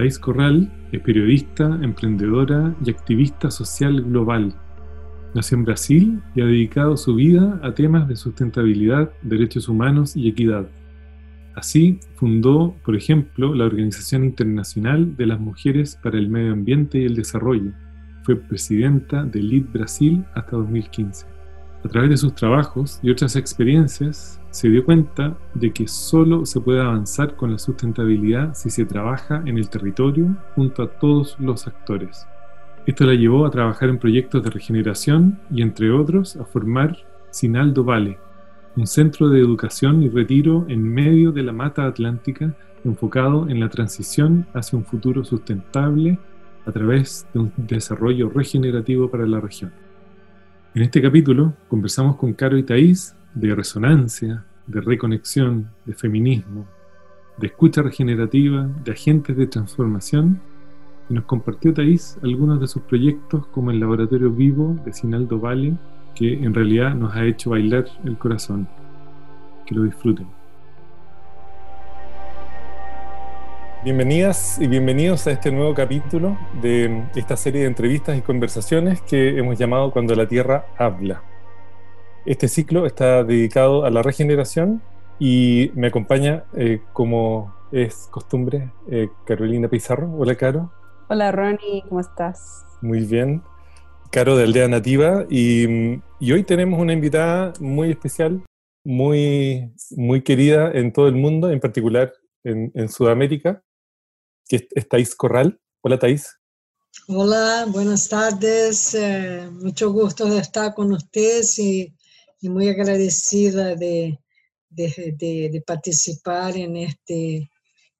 Thais Corral es periodista, emprendedora y activista social global. Nació en Brasil y ha dedicado su vida a temas de sustentabilidad, derechos humanos y equidad. Así, fundó, por ejemplo, la Organización Internacional de las Mujeres para el Medio Ambiente y el Desarrollo. Fue presidenta de LID Brasil hasta 2015. A través de sus trabajos y otras experiencias, se dio cuenta de que solo se puede avanzar con la sustentabilidad si se trabaja en el territorio junto a todos los actores. Esto la llevó a trabajar en proyectos de regeneración y, entre otros, a formar Sinaldo Vale, un centro de educación y retiro en medio de la mata atlántica enfocado en la transición hacia un futuro sustentable a través de un desarrollo regenerativo para la región. En este capítulo conversamos con Caro y Thais de resonancia, de reconexión, de feminismo, de escucha regenerativa, de agentes de transformación, y nos compartió Thais algunos de sus proyectos como el Laboratorio Vivo de Sinaldo Vale, que en realidad nos ha hecho bailar el corazón. Que lo disfruten. Bienvenidas y bienvenidos a este nuevo capítulo de esta serie de entrevistas y conversaciones que hemos llamado Cuando la Tierra habla. Este ciclo está dedicado a la regeneración y me acompaña, eh, como es costumbre, eh, Carolina Pizarro. Hola, Caro. Hola, Ronnie, ¿cómo estás? Muy bien. Caro de Aldea Nativa y, hoy tenemos una invitada muy especial, muy, muy querida en todo el mundo, en particular en, en Sudamérica que es Thais Corral. Hola Thais. Hola, buenas tardes. Eh, mucho gusto de estar con ustedes y, muy agradecida de, de, participar en, este,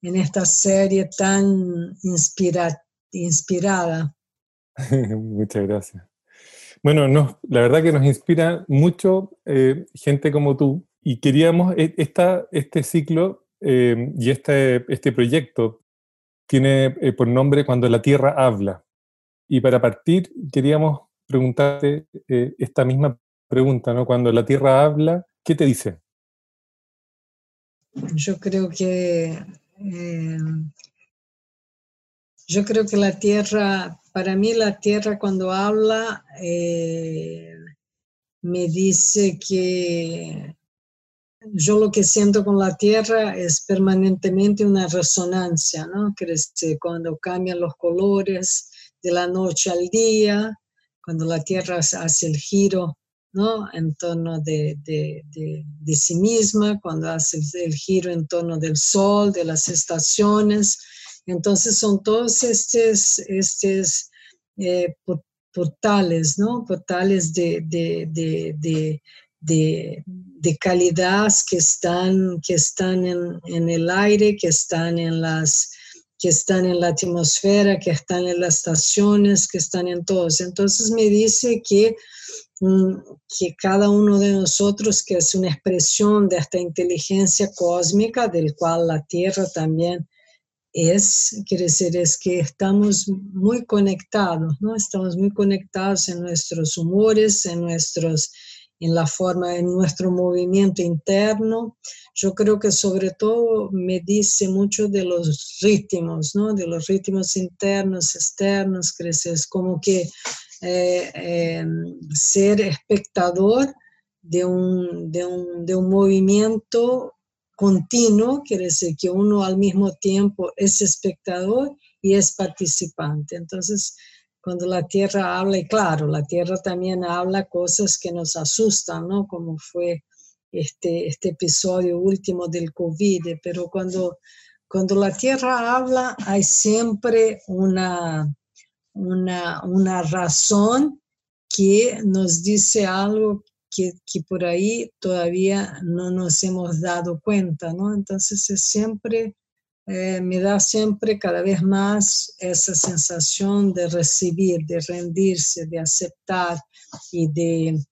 en esta serie tan inspira, inspirada. Muchas gracias. Bueno, la verdad que nos inspira mucho eh, gente como tú y queríamos e, esta, este ciclo eh, y este, este proyecto tiene eh, por nombre Cuando la Tierra habla. Y para partir, queríamos preguntarte esta misma pregunta, ¿no? Cuando la Tierra habla, ¿qué te dice? Yo creo que eh, yo creo que la Tierra, para mí la Tierra cuando habla me dice que yo lo que siento con la tierra es permanentemente una resonancia, ¿no? Crece cuando cambian los colores de la noche al día, cuando la tierra hace el giro, ¿no? En torno de, de, sí misma, cuando hace el giro en torno del sol, de las estaciones. Entonces son todos estos, estos eh, portales, ¿no? Portales de, de, de calidad que están, que están en, en, el aire, que están en, las, que están en la atmósfera, que están en las estaciones, que están en todos. Entonces me dice que, que cada uno de nosotros, que es una expresión de esta inteligencia cósmica, del cual la Tierra también es, quiere decir, es que estamos muy conectados, ¿no? Estamos muy conectados en nuestros humores, en nuestros en la forma, en nuestro movimiento interno. Yo creo que sobre todo me dice mucho de los ritmos, ¿no? De los ritmos internos, externos, creces, como que eh, ser espectador de un, de un, de un movimiento continuo, quiere decir que uno al mismo tiempo es espectador y es participante. Entonces, cuando la tierra habla, y claro, la tierra también habla cosas que nos asustan, ¿no? Como fue este, este episodio último del COVID, pero cuando, cuando la tierra habla hay siempre una, una, una razón que nos dice algo que, que, por ahí todavía no nos hemos dado cuenta, ¿no? Entonces es siempre eh, me da siempre cada vez más esa sensación de recibir, de rendirse, de aceptar y de,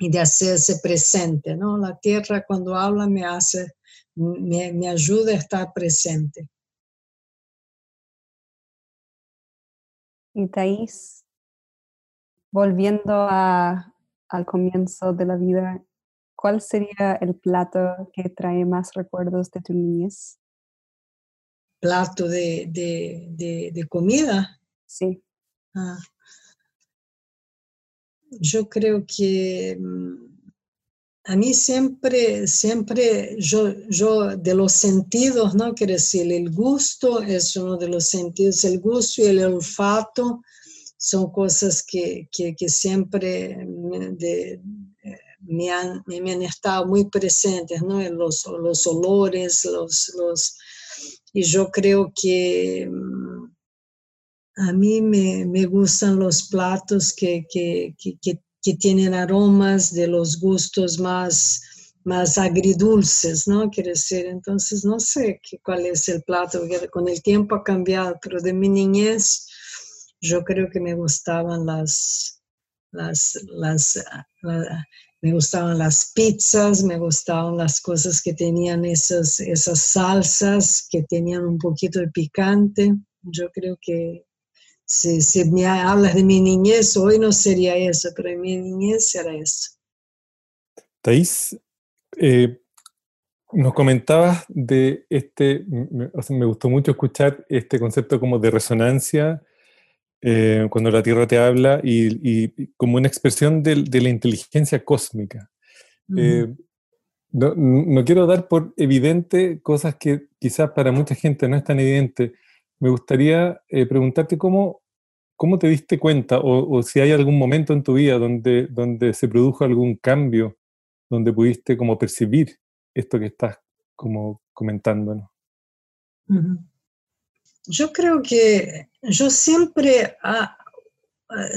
y de hacerse presente. ¿no? La tierra cuando habla me hace, me, me ayuda a estar presente. Y Thais, volviendo a, al comienzo de la vida, ¿cuál sería el plato que trae más recuerdos de tu niñez? Plato de, de, de, comida. Sí. Ah. Yo creo que mm, a mí siempre, siempre, yo, yo de los sentidos, ¿no? Quiere decir, el gusto es uno de los sentidos, el gusto y el olfato son cosas que, que, que siempre me, han, me, han, estado muy presentes, ¿no? Los, los olores, los, los, y yo creo que mm, a mí me, me gustan los platos que, que, que, tienen aromas de los gustos más, más agridulces, ¿no? Quiere decir, entonces no sé qué, cuál es el plato, con el tiempo ha cambiado, pero de mi niñez yo creo que me gustaban las, las, las, me gustaban las pizzas, me gustaban las cosas que tenían esas, esas salsas, que tenían un poquito de picante. Yo creo que si, si me hablas de mi niñez, hoy no sería eso, pero en mi niñez era eso. Thais, eh, nos comentabas de este, me, me, gustó mucho escuchar este concepto como de resonancia eh, cuando la Tierra te habla y, y como una expresión de, de, la inteligencia cósmica. Uh -huh. eh, no, no, quiero dar por evidente cosas que quizás para mucha gente no es tan evidente. Me gustaría eh, preguntarte cómo, ¿Cómo te diste cuenta o, si hay algún momento en tu vida donde, donde se produjo algún cambio, donde pudiste como percibir esto que estás como comentándonos? Uh -huh. Yo creo que yo siempre, ah,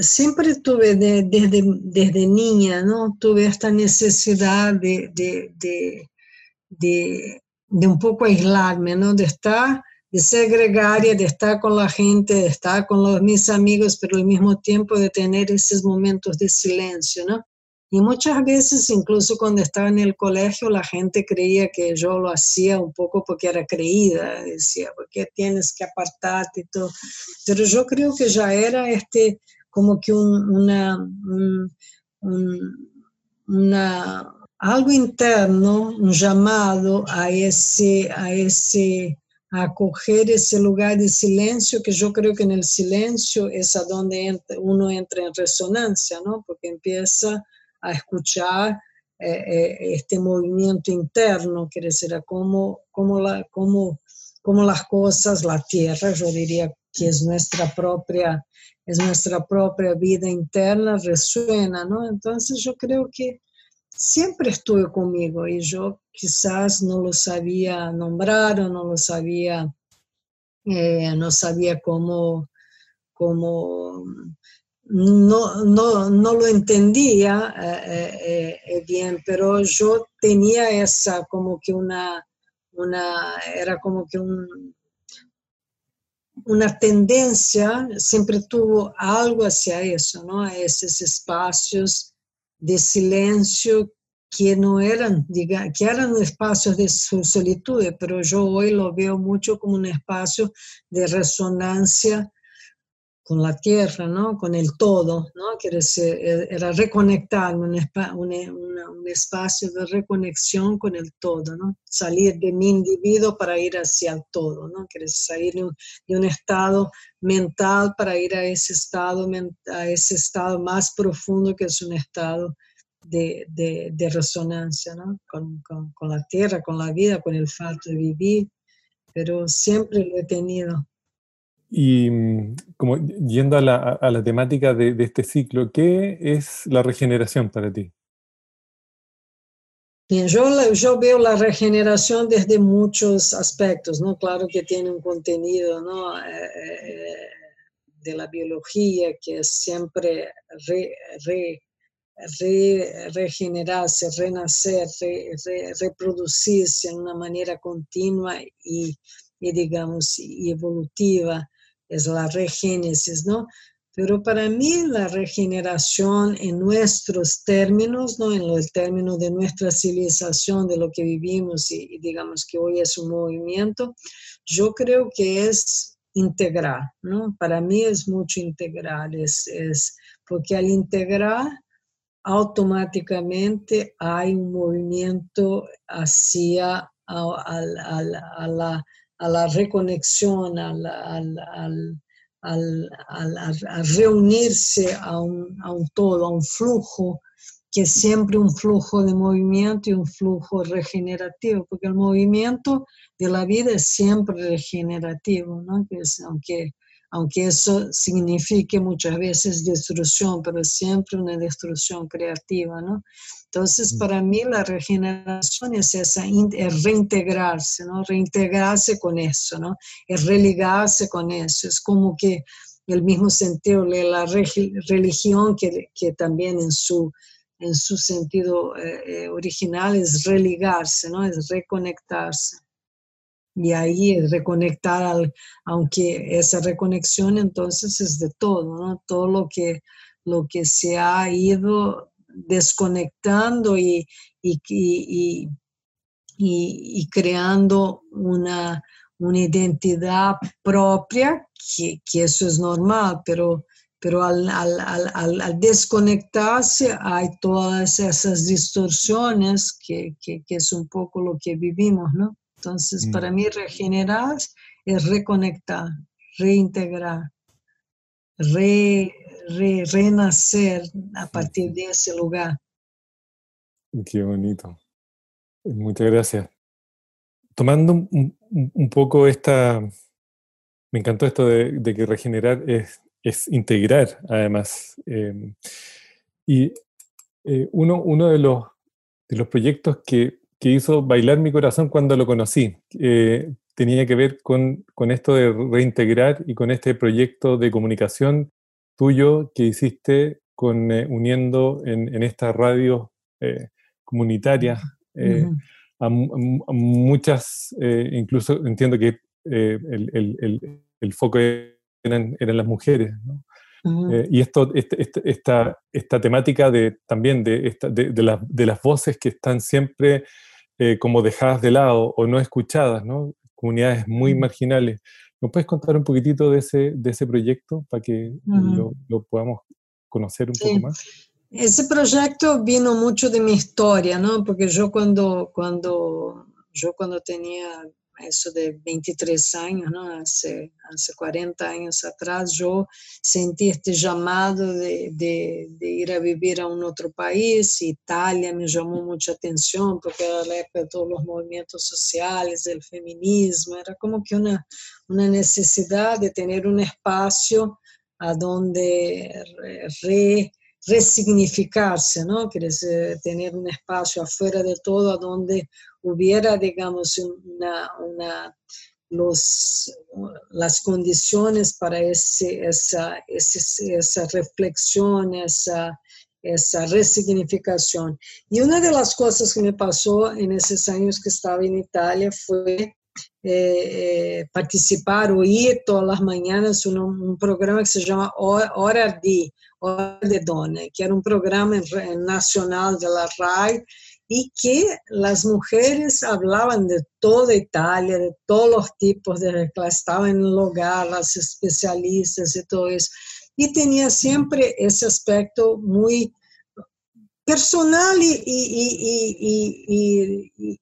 siempre tuve de, desde, desde niña, ¿no? Tuve esta necesidad de, de, de, de, de un poco aislarme, ¿no? De estar de ser gregaria, de estar con la gente, de estar con los, mis amigos, pero al mismo tiempo de tener esos momentos de silencio, ¿no? Y muchas veces, incluso cuando estaba en el colegio, la gente creía que yo lo hacía un poco porque era creída, decía, porque tienes que apartarte y todo. Pero yo creo que ya era este, como que un, una, un, un, una, algo interno, un llamado a ese, a ese, a acoger ese lugar de silencio, que yo creo que en el silencio es a donde uno entra en resonancia, ¿no? Porque empieza a escuchar eh, eh, este movimiento interno, quiere decir, a cómo, la, cómo, cómo las cosas, la tierra, yo diría que es nuestra propia, es nuestra propia vida interna, resuena, ¿no? Entonces yo creo que siempre estuve conmigo y yo quizás no lo sabía nombrar o no lo sabía, eh, no sabía cómo, cómo no, no, no lo entendía eh, eh, bien, pero yo tenía esa como que una, una era como que un, una tendencia, siempre tuvo algo hacia eso, ¿no? A esos espacios de silencio que no eran, diga, que eran espacios de solitud, pero yo hoy lo veo mucho como un espacio de resonancia con la tierra, ¿no? con el todo, ¿no? Quiere decir, era reconectarme, un, un, espacio de reconexión con el todo, ¿no? salir de mi individuo para ir hacia el todo, ¿no? quiere salir de un, estado mental para ir a ese estado, a ese estado más profundo que es un estado de, de, resonancia ¿no? con, con, con la tierra, con la vida, con el fato de vivir, pero siempre lo he tenido. Y mm, como yendo a la, a la temática de, de, este ciclo, ¿qué es la regeneración para ti? Bien, yo, yo veo la regeneración desde muchos aspectos, ¿no? Claro que tiene un contenido, ¿no? Eh, de la biología que es siempre re, re, re, regenerarse, renacer, re, reproducirse en una manera continua y, y digamos, evolutiva, es la regénesis, ¿no? Pero para mí la regeneración en nuestros términos, ¿no? en el término de nuestra civilización, de lo que vivimos y, digamos que hoy es un movimiento, yo creo que es integrar, ¿no? Para mí es mucho integrar, es, es porque al integrar automáticamente hay un movimiento hacia a, la, a la, reconexión, al, al a reunirse a un, a un todo, a un flujo, que es siempre un flujo de movimiento y un flujo regenerativo, porque el movimiento de la vida es siempre regenerativo, ¿no? aunque aunque eso signifique muchas veces destrucción, pero siempre una destrucción creativa, ¿no? Entonces, para mí la regeneración es esa, es reintegrarse, ¿no? Reintegrarse con eso, ¿no? Es religarse con eso, es como que el mismo sentido de la religión que, que también en su, en su sentido eh, eh, original es religarse, ¿no? Es reconectarse. Y ahí reconectar, al, aunque esa reconexión entonces es de todo, ¿no? Todo lo que, lo que se ha ido desconectando y, y, y, creando una, una, identidad propia, que, que, eso es normal, pero, pero al, al, al, al, desconectarse hay todas esas distorsiones que, que, que, es un poco lo que vivimos, ¿no? Entonces, mm. para mí regenerar es reconectar, reintegrar, re, renacer a partir de ese lugar. Qué bonito. Muchas gracias. Tomando un, poco esta, me encantó esto de, que regenerar es, integrar, además. Em, y eh, uno, uno de, los, de los proyectos que que hizo bailar mi corazón cuando lo conocí. Eh, tenía que ver con, con, esto de reintegrar y con este proyecto de comunicación tuyo que hiciste con, eh, uniendo en, en estas radios eh, comunitarias a, muchas, incluso entiendo que el, el, el, foco eran, eran, las mujeres. ¿no? y esto, este, este, esta, esta, temática de, también de, esta, de, de, de, las voces que están siempre eh, como dejadas de lado o no escuchadas, ¿no? Comunidades muy marginales. ¿Nos puedes contar un poquitito de ese, de ese proyecto para que lo, lo, podamos conocer un poco más? Ese proyecto vino mucho de mi historia, ¿no? Porque yo cuando, cuando, yo cuando tenía eso de 23 años, ¿no? hace, hace 40 años atrás, yo sentí este llamado de, de, de, ir a vivir a un otro país. Italia me llamó mucha atención porque era la época de todos los movimientos sociales, del feminismo, era como que una, una necesidad de tener un espacio a donde re, resignificarse, ¿no? Quiere decir, tener afuera de todo a donde hubiera, digamos, una, una los, las condiciones para ese, esa, esa reflexión, esa, esa resignificación. Y una de las cosas que me pasó en esos años que estaba en Italia fue eh, eh, participar o ir todas las mañanas un, un, programa que se llama Hora de, Hora de Dona, que era un programa nacional de la RAI y que las mujeres hablaban de toda Italia, de todos los tipos de estaban en el hogar, las especialistas y todo eso. Y tenía siempre ese aspecto muy personal y, y, y,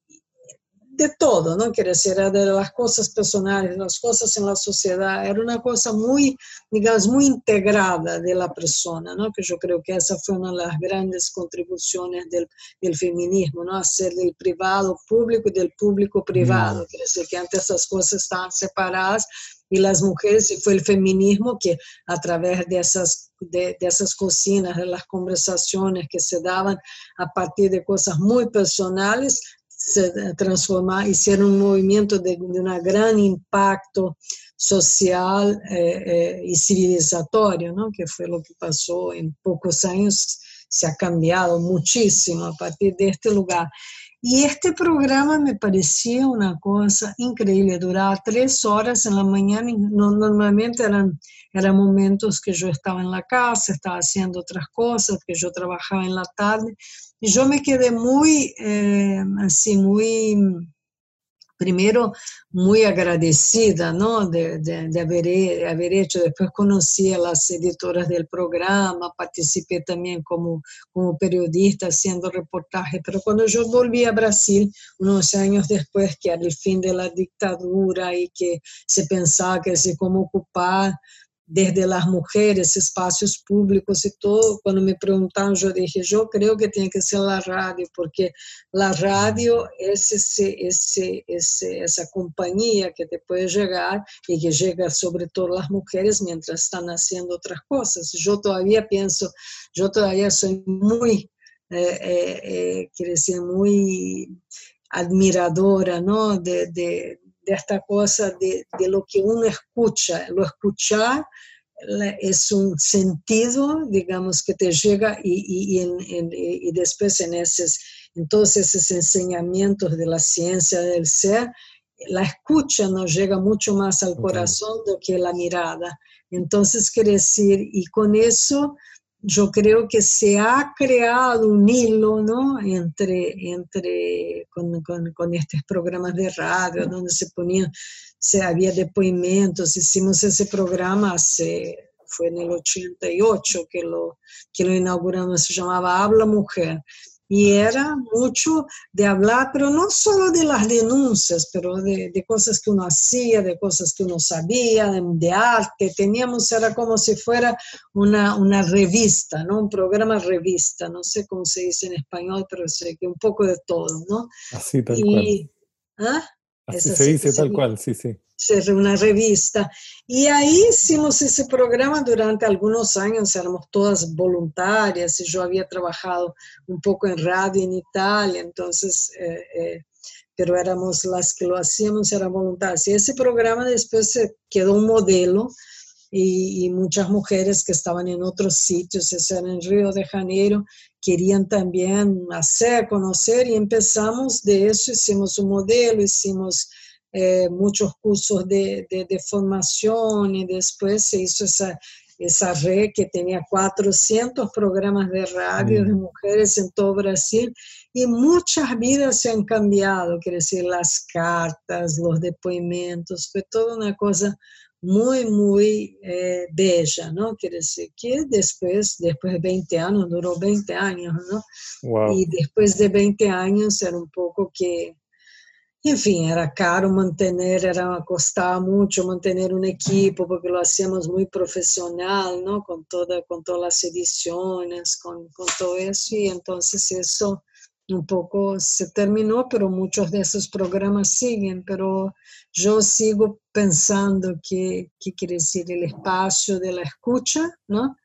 de todo, ¿no? Quiere decir, era de las cosas personales, las cosas en la sociedad, era una cosa muy, digamos, muy integrada de la persona, ¿no? Que yo creo que esa fue una de las grandes contribuciones del, del feminismo, ¿no? Hacer del privado público y del público privado, mm. quiere decir que antes esas cosas estaban separadas y las mujeres, y fue el feminismo que a través de esas, de, de esas cocinas, de las conversaciones que se daban a partir de cosas muy personales, se transformar, hicieron un movimiento de, de un gran impacto social eh, eh, y civilizatorio, ¿no? que fue lo que pasó en pocos años, se ha cambiado muchísimo a partir de este lugar. Y este programa me parecía una cosa increíble, duraba tres horas en la mañana, y normalmente eran, eran momentos que yo estaba en la casa, estaba haciendo otras cosas, que yo trabajaba en la tarde, y yo me quedé muy, eh, así, muy primero muy agradecida ¿no? de, de, haber, haber, hecho, después conocí a las editoras del programa, participé también como, como periodista haciendo reportajes, pero cuando yo volví a Brasil, unos años después, que era el fin de la dictadura y que se pensaba que se cómo ocupar desde las mujeres, espacios públicos y todo, cuando me preguntaron, yo dije, yo creo que tiene que ser la radio, porque la radio es ese, ese, ese, esa compañía que te puede llegar y que llega sobre todo las mujeres mientras están haciendo otras cosas. Yo todavía pienso, yo todavía soy muy, eh, eh, eh quiero decir, muy admiradora ¿no? de, de, de esta cosa de, de, lo que uno escucha. Lo escuchar es un sentido, digamos, que te llega y, y, en, y después en, esos, en todos esos enseñamientos de la ciencia del ser, la escucha nos llega mucho más al corazón do que la mirada. Entonces, quiere decir, y con eso yo creo que se ha creado un hilo ¿no? entre, entre con, con, estos programas de radio donde se ponían, se había depoimentos, hicimos ese programa hace, fue en el 88 que lo, que lo inauguramos, se llamaba Habla Mujer y era mucho de hablar, pero no solo de las denuncias, pero de, de cosas que uno hacía, de cosas que uno sabía, de, de, arte. Teníamos, era como si fuera una, una revista, ¿no? Un programa revista, no sé cómo se dice en español, pero sé que un poco de todo, ¿no? Así tal y, cual. ¿ah? Así se dice tal cual, sí, sí una revista. Y ahí hicimos ese programa durante algunos años, éramos todas voluntarias y yo había trabajado un poco en radio en Italia, entonces, eh, eh, pero éramos las que lo hacíamos, eran voluntarias. Y ese programa después se quedó un modelo y, y muchas mujeres que estaban en otros sitios, eso era en Río de Janeiro, querían también hacer, conocer y empezamos de eso, hicimos un modelo, hicimos eh, muchos cursos de, de, de, formación y después se hizo esa, esa red que tenía 400 programas de radio de mujeres en todo Brasil y muchas vidas se han cambiado, quiere decir, las cartas, los depoimentos, fue toda una cosa muy, muy eh, bella, ¿no? Quiere decir que después, después de 20 años, duró 20 años, ¿no? Wow. Y después de 20 años era un poco que enfim, era caro manter, era costaba muito manter um equipo porque lo hacíamos muito profissional, não, com toda com todas as edições, com com todo isso e então isso um pouco se terminou, pero muitos desses programas siguen, pero eu sigo pensando que que quer dizer o espaço de la escucha, não?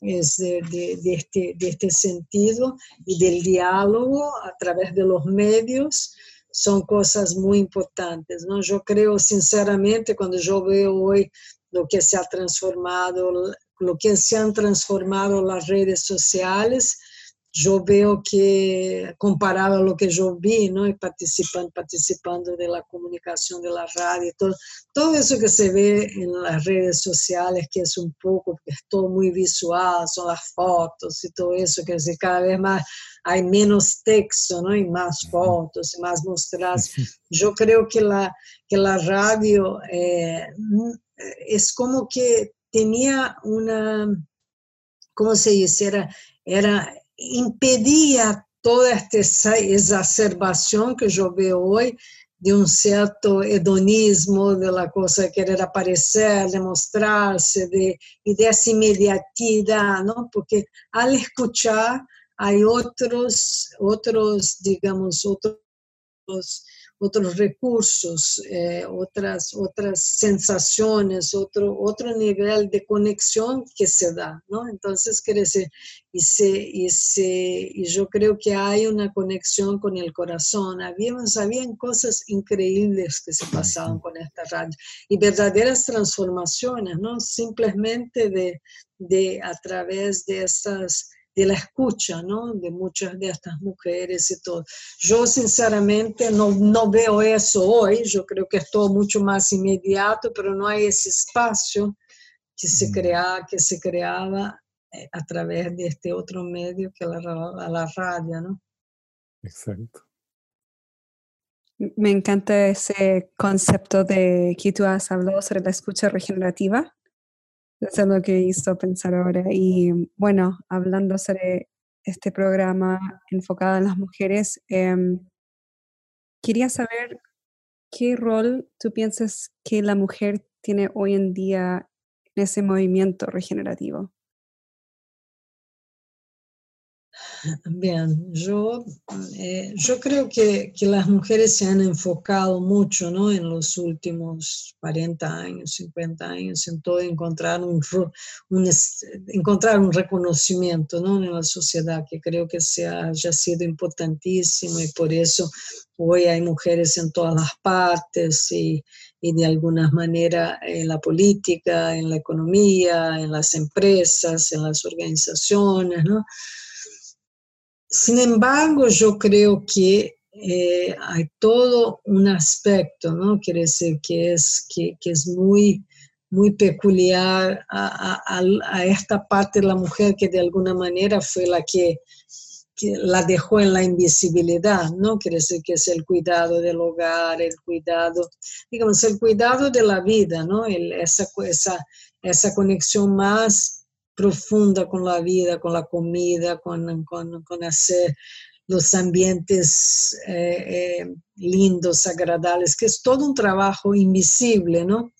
es de, de, de, este, de este sentido y del diálogo a través de los medios son cosas muy importantes. ¿no? Yo creo sinceramente cuando yo veo hoy lo que se ha transformado, lo que se han transformado las redes sociales, yo veo que, comparado a lo que yo vi, ¿no? Y participando, participando de la comunicación de la radio, todo, todo eso que se ve en las redes sociales, que es un poco, que es todo muy visual, son las fotos y todo eso, que es cada vez más hay menos texto, ¿no? Y más fotos, y más mostradas. Yo creo que la, que la radio eh, es como que tenía una, ¿cómo se dice? Era, era impedía toda esta exacerbación que yo veo hoy de un cierto hedonismo, de la cosa querer aparecer, demostrarse, de, y de esa inmediatidad, ¿no? Porque al escuchar hay otros, otros digamos, otros otros recursos, eh, otras, otras sensaciones, otro, otro nivel de conexión que se da, ¿no? Entonces, quiere decir, y, se, y, se, y yo creo que hay una conexión con el corazón. Habíamos, habían cosas increíbles que se pasaban con esta radio y verdaderas transformaciones, ¿no? Simplemente de, de a través de esas de la escucha, ¿no? De muchas de estas mujeres y todo. Yo sinceramente no, no veo eso hoy, yo creo que es todo mucho más inmediato, pero no hay ese espacio que se, crea, que se creaba eh, a través de este otro medio que la, la radio, ¿no? Exacto. Me encanta ese concepto de que tú has hablado sobre la escucha regenerativa. Eso es lo que hizo pensar ahora. Y bueno, hablando sobre este programa enfocado en las mujeres, em, quería saber qué rol tú piensas que la mujer tiene hoy en día en ese movimiento regenerativo. Bien, yo, eh, yo creo que, que, las mujeres se han enfocado mucho ¿no? en los últimos 40 años, 50 años, en todo encontrar un, encontrar un reconocimiento ¿no? en la sociedad que creo que se haya sido importantísimo y por eso hoy hay mujeres en todas las partes y, y de alguna manera en la política, en la economía, en las empresas, en las organizaciones, ¿no? Sin embargo, yo creo que eh, hay todo un aspecto, ¿no? Quiere decir que es, que, es muy, muy peculiar a, a, esta parte de la mujer que de alguna manera fue la que, la dejó en la invisibilidad, ¿no? Quiere decir que es el cuidado del hogar, el cuidado, digamos, el cuidado de la vida, ¿no? Esa, esa, esa conexión más profunda con la vida, con la comida, con, con, con hacer los ambientes eh, eh, lindos, agradables, que es todo un trabajo invisible, ¿no?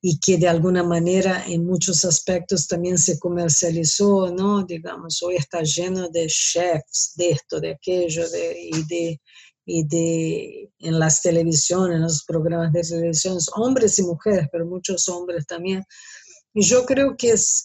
Y que de alguna manera en muchos aspectos también se comercializó, ¿no? Digamos, hoy está lleno de chefs, de esto, de aquello, de, y de, y de en las televisiones, en los programas de televisión, hombres y mujeres, pero muchos hombres también, y yo creo que, es,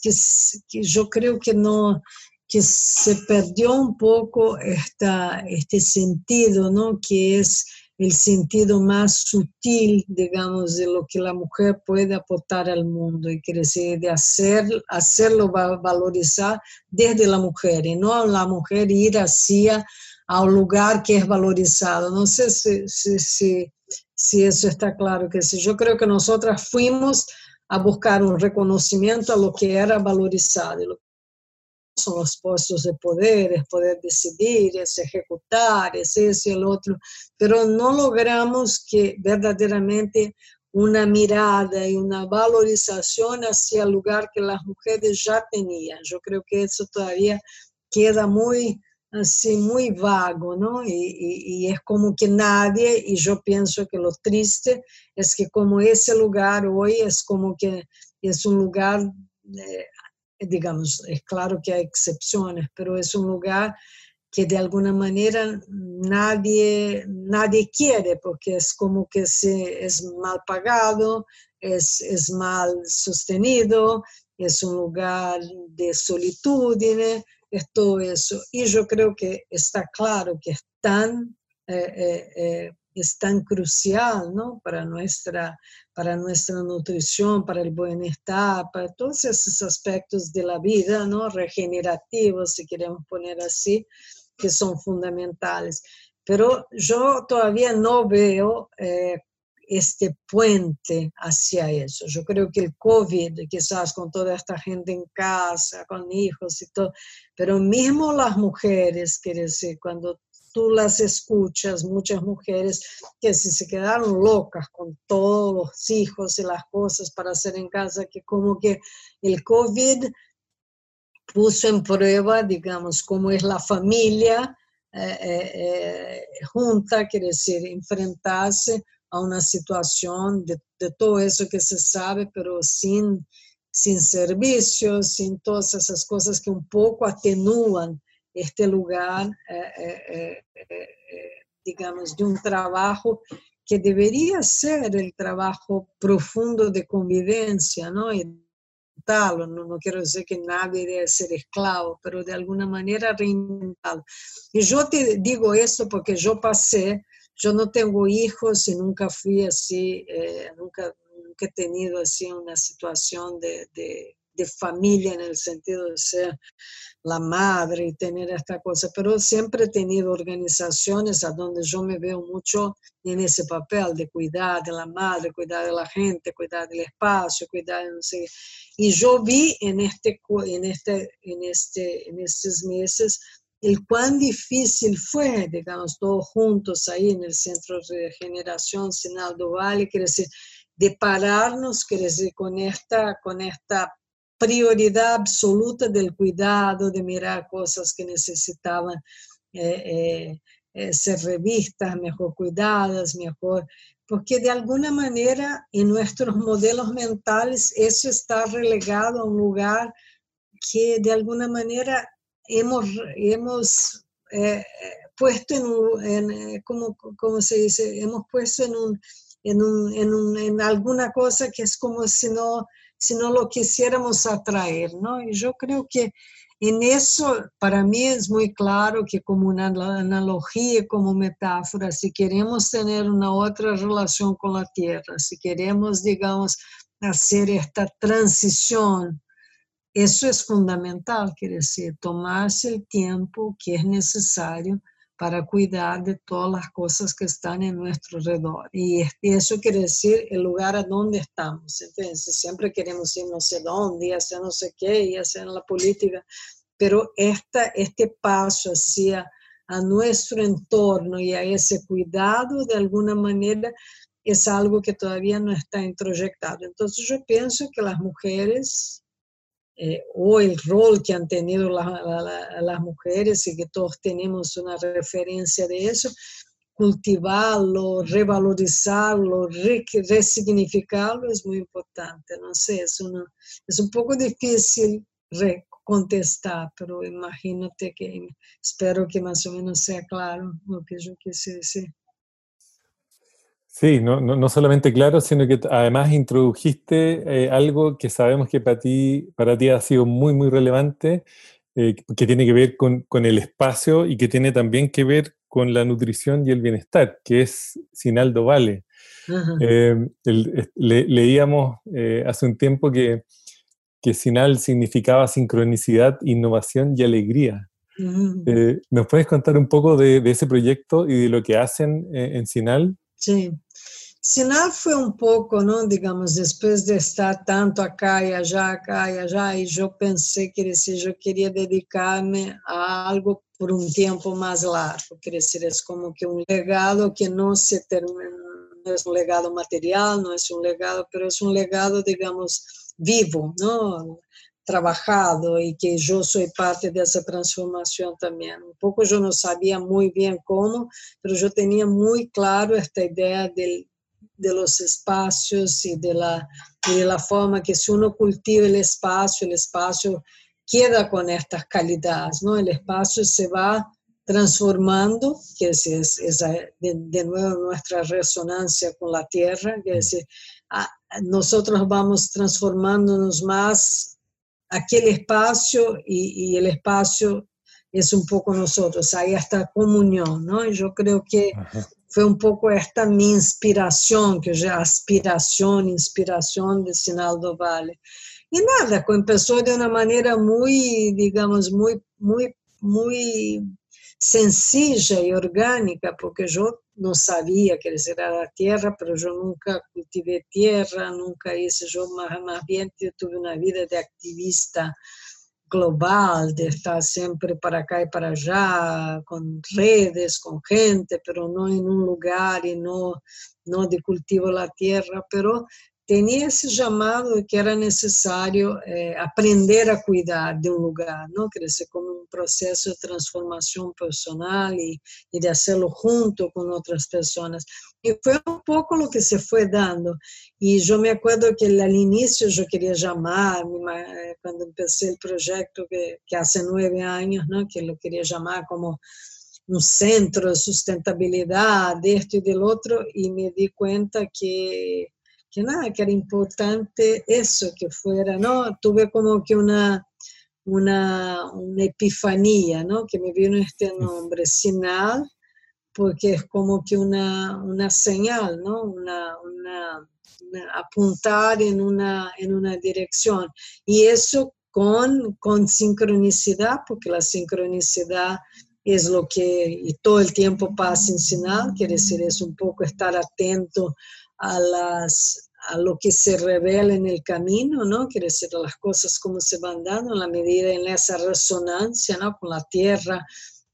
que, yo creo que no que se perdió un poco esta, este sentido, ¿no? que es el sentido más sutil, digamos, de lo que la mujer puede aportar al mundo y quiere decir de hacer, hacerlo valorizar desde la mujer y no la mujer ir hacia a un lugar que es valorizado. No sé si, si eso está claro, que si yo creo que nosotras fuimos a buscar un reconocimiento a lo que era valorizado. Son los puestos de poder, es poder decidir, es ejecutar, es eso y el otro, pero no logramos que verdaderamente una mirada y una valorización hacia el lugar que las mujeres ya tenían. Yo creo que eso todavía queda muy así muy vago, ¿no? Y, es como que nadie, y yo pienso que lo triste es que como ese lugar hoy es como que es un lugar, eh, digamos, es claro que hay excepciones, pero es un lugar que de alguna manera nadie, nadie quiere, porque es como que se, es mal pagado, es mal sostenido, es un lugar de solitud, es todo eso. Y yo creo que está claro que es tan, eh, eh, eh, es tan crucial ¿no? para, nuestra, para nuestra nutrición, para el bienestar, para todos esos aspectos de la vida, ¿no? regenerativos, si queremos poner así, que son fundamentales. Pero yo todavía no veo este puente hacia eso. Yo creo que el COVID, quizás con toda esta gente en casa, con hijos y todo, pero mismo las mujeres, quiere decir, cuando tú las escuchas, muchas mujeres que se quedaron locas con todos los hijos y las cosas para hacer en casa, que como que el COVID puso en prueba, digamos, cómo es la familia eh, eh, eh, junta, quiere decir, enfrentarse a una situación de, todo eso que se sabe, pero sin, sin servicios, sin todas esas cosas que un poco atenúan este lugar, eh, eh, eh, digamos, de un trabajo que debería ser el trabajo profundo de convivencia, ¿no? Y tal, no, no quiero decir que nadie debe ser esclavo, pero de alguna manera reinventarlo. Y yo te digo esto porque yo pasé yo no tengo hijos y nunca fui así, eh, nunca, nunca, he tenido así una situación de, de, de familia en el sentido de ser la madre y tener esta cosa, pero siempre he tenido organizaciones a donde yo me veo mucho en ese papel de cuidar de la madre, cuidar de la gente, cuidar del espacio, cuidar de no sé. Y yo vi en, este, en, este, en, este, en estos meses el cuán difícil fue, digamos, todos juntos ahí en el Centro de Regeneración Sinaldo Valle, quiere decir, de pararnos, quiere decir, con esta, con esta prioridad absoluta del cuidado, de mirar cosas que necesitaban eh, eh, eh, ser revistas, mejor cuidadas, mejor, porque de alguna manera en nuestros modelos mentales eso está relegado a un lugar que de alguna manera hemos, hemos puesto en, en como, como se dice, hemos puesto en, un, en, un, en, un, alguna cosa que es como si no si no lo quisiéramos atraer, ¿no? Y yo creo que en eso, para mí es muy claro que como una analogía, como metáfora, si queremos tener una otra relación con la tierra, si queremos, digamos, hacer esta transición, eso es fundamental, quiere decir, tomarse el tiempo que es necesario para cuidar de todas las cosas que están en nuestro alrededor. Y eso quiere decir el lugar a donde estamos. Entonces, siempre queremos ir no sé dónde, y hacer no sé qué, y hacer la política, pero esta, este paso hacia a nuestro entorno y a ese cuidado, de alguna manera, es algo que todavía no está introyectado. Entonces, yo pienso que las mujeres eh, o el rol que han tenido las mujeres y que todos tenemos una referencia de eso, cultivarlo, revalorizarlo, resignificarlo es muy importante. No sé, es, es un poco difícil contestar, pero imagínate que espero que más o menos sea claro lo que yo quise decir. Sí, no, no, solamente claro, sino que además introdujiste eh, algo que sabemos que para ti, para ti ha sido muy, muy relevante, eh, que tiene que ver con, con, el espacio y que tiene también que ver con la nutrición y el bienestar, que es Sinaldo Vale. Eh, leíamos hace un tiempo que, que Sinal significaba sincronicidad, innovación y alegría. ¿Nos puedes contar un poco de, de, ese proyecto y de lo que hacen en Sinal? Sí. Sinal fue un poco, ¿no? Digamos, después de estar tanto acá y allá, acá y allá, y yo pensé que decir, yo quería dedicarme a algo por un tiempo más largo, quiere decir, es como que un legado que no se termina, no es un legado material, no es un legado, pero es un legado, digamos, vivo, ¿no? trabajado y que yo soy parte de esa transformación también. Un poco yo no sabía muy bien cómo, pero yo tenía muy claro esta idea del, de los espacios y de, la, de la forma que si uno cultiva el espacio, el espacio queda con estas calidades, ¿no? El espacio se va transformando, que es, es de, nuevo nuestra resonancia con la tierra, que es decir, nosotros vamos transformándonos más aquel espacio y, el espacio es un poco nosotros, hay esta comunión, ¿no? Yo creo que fue un poco esta mi inspiración, que ya aspiración, inspiración de Sinaldo Valle. Y nada, empezó de una manera muy, digamos, muy, muy, muy sencilla y orgánica, porque yo no sabía que era la tierra, pero yo nunca cultivé tierra, nunca hice, yo más, más bien tuve una vida de activista global, de estar siempre para acá y para allá, con redes, con gente, pero no en un lugar y no, no de cultivo la tierra, pero tenía ese llamado de que era necesario eh, aprender a cuidar de un lugar, ¿no? Crecer como un proceso de transformación personal y, y, de hacerlo junto con otras personas. Y fue un poco lo que se fue dando. Y yo me acuerdo que al inicio yo quería llamar, cuando empecé el proyecto que, que hace nueve años, ¿no? Que lo quería llamar como un centro de sustentabilidad de esto y del otro, y me di cuenta que que nada, que era importante eso, que fuera, ¿no? Tuve como que una, una, una epifanía, ¿no? Que me vino este nombre, Sinal, porque es como que una, una señal, ¿no? Una, una, apuntar en una, en una dirección. Y eso con, con sincronicidad, porque la sincronicidad es lo que y todo el tiempo pasa en sinal, quiere decir, es un poco estar atento a, las, a lo que se revela en el camino, ¿no? Quiere decir, a las cosas como se van dando en la medida en esa resonancia, ¿no? Con la tierra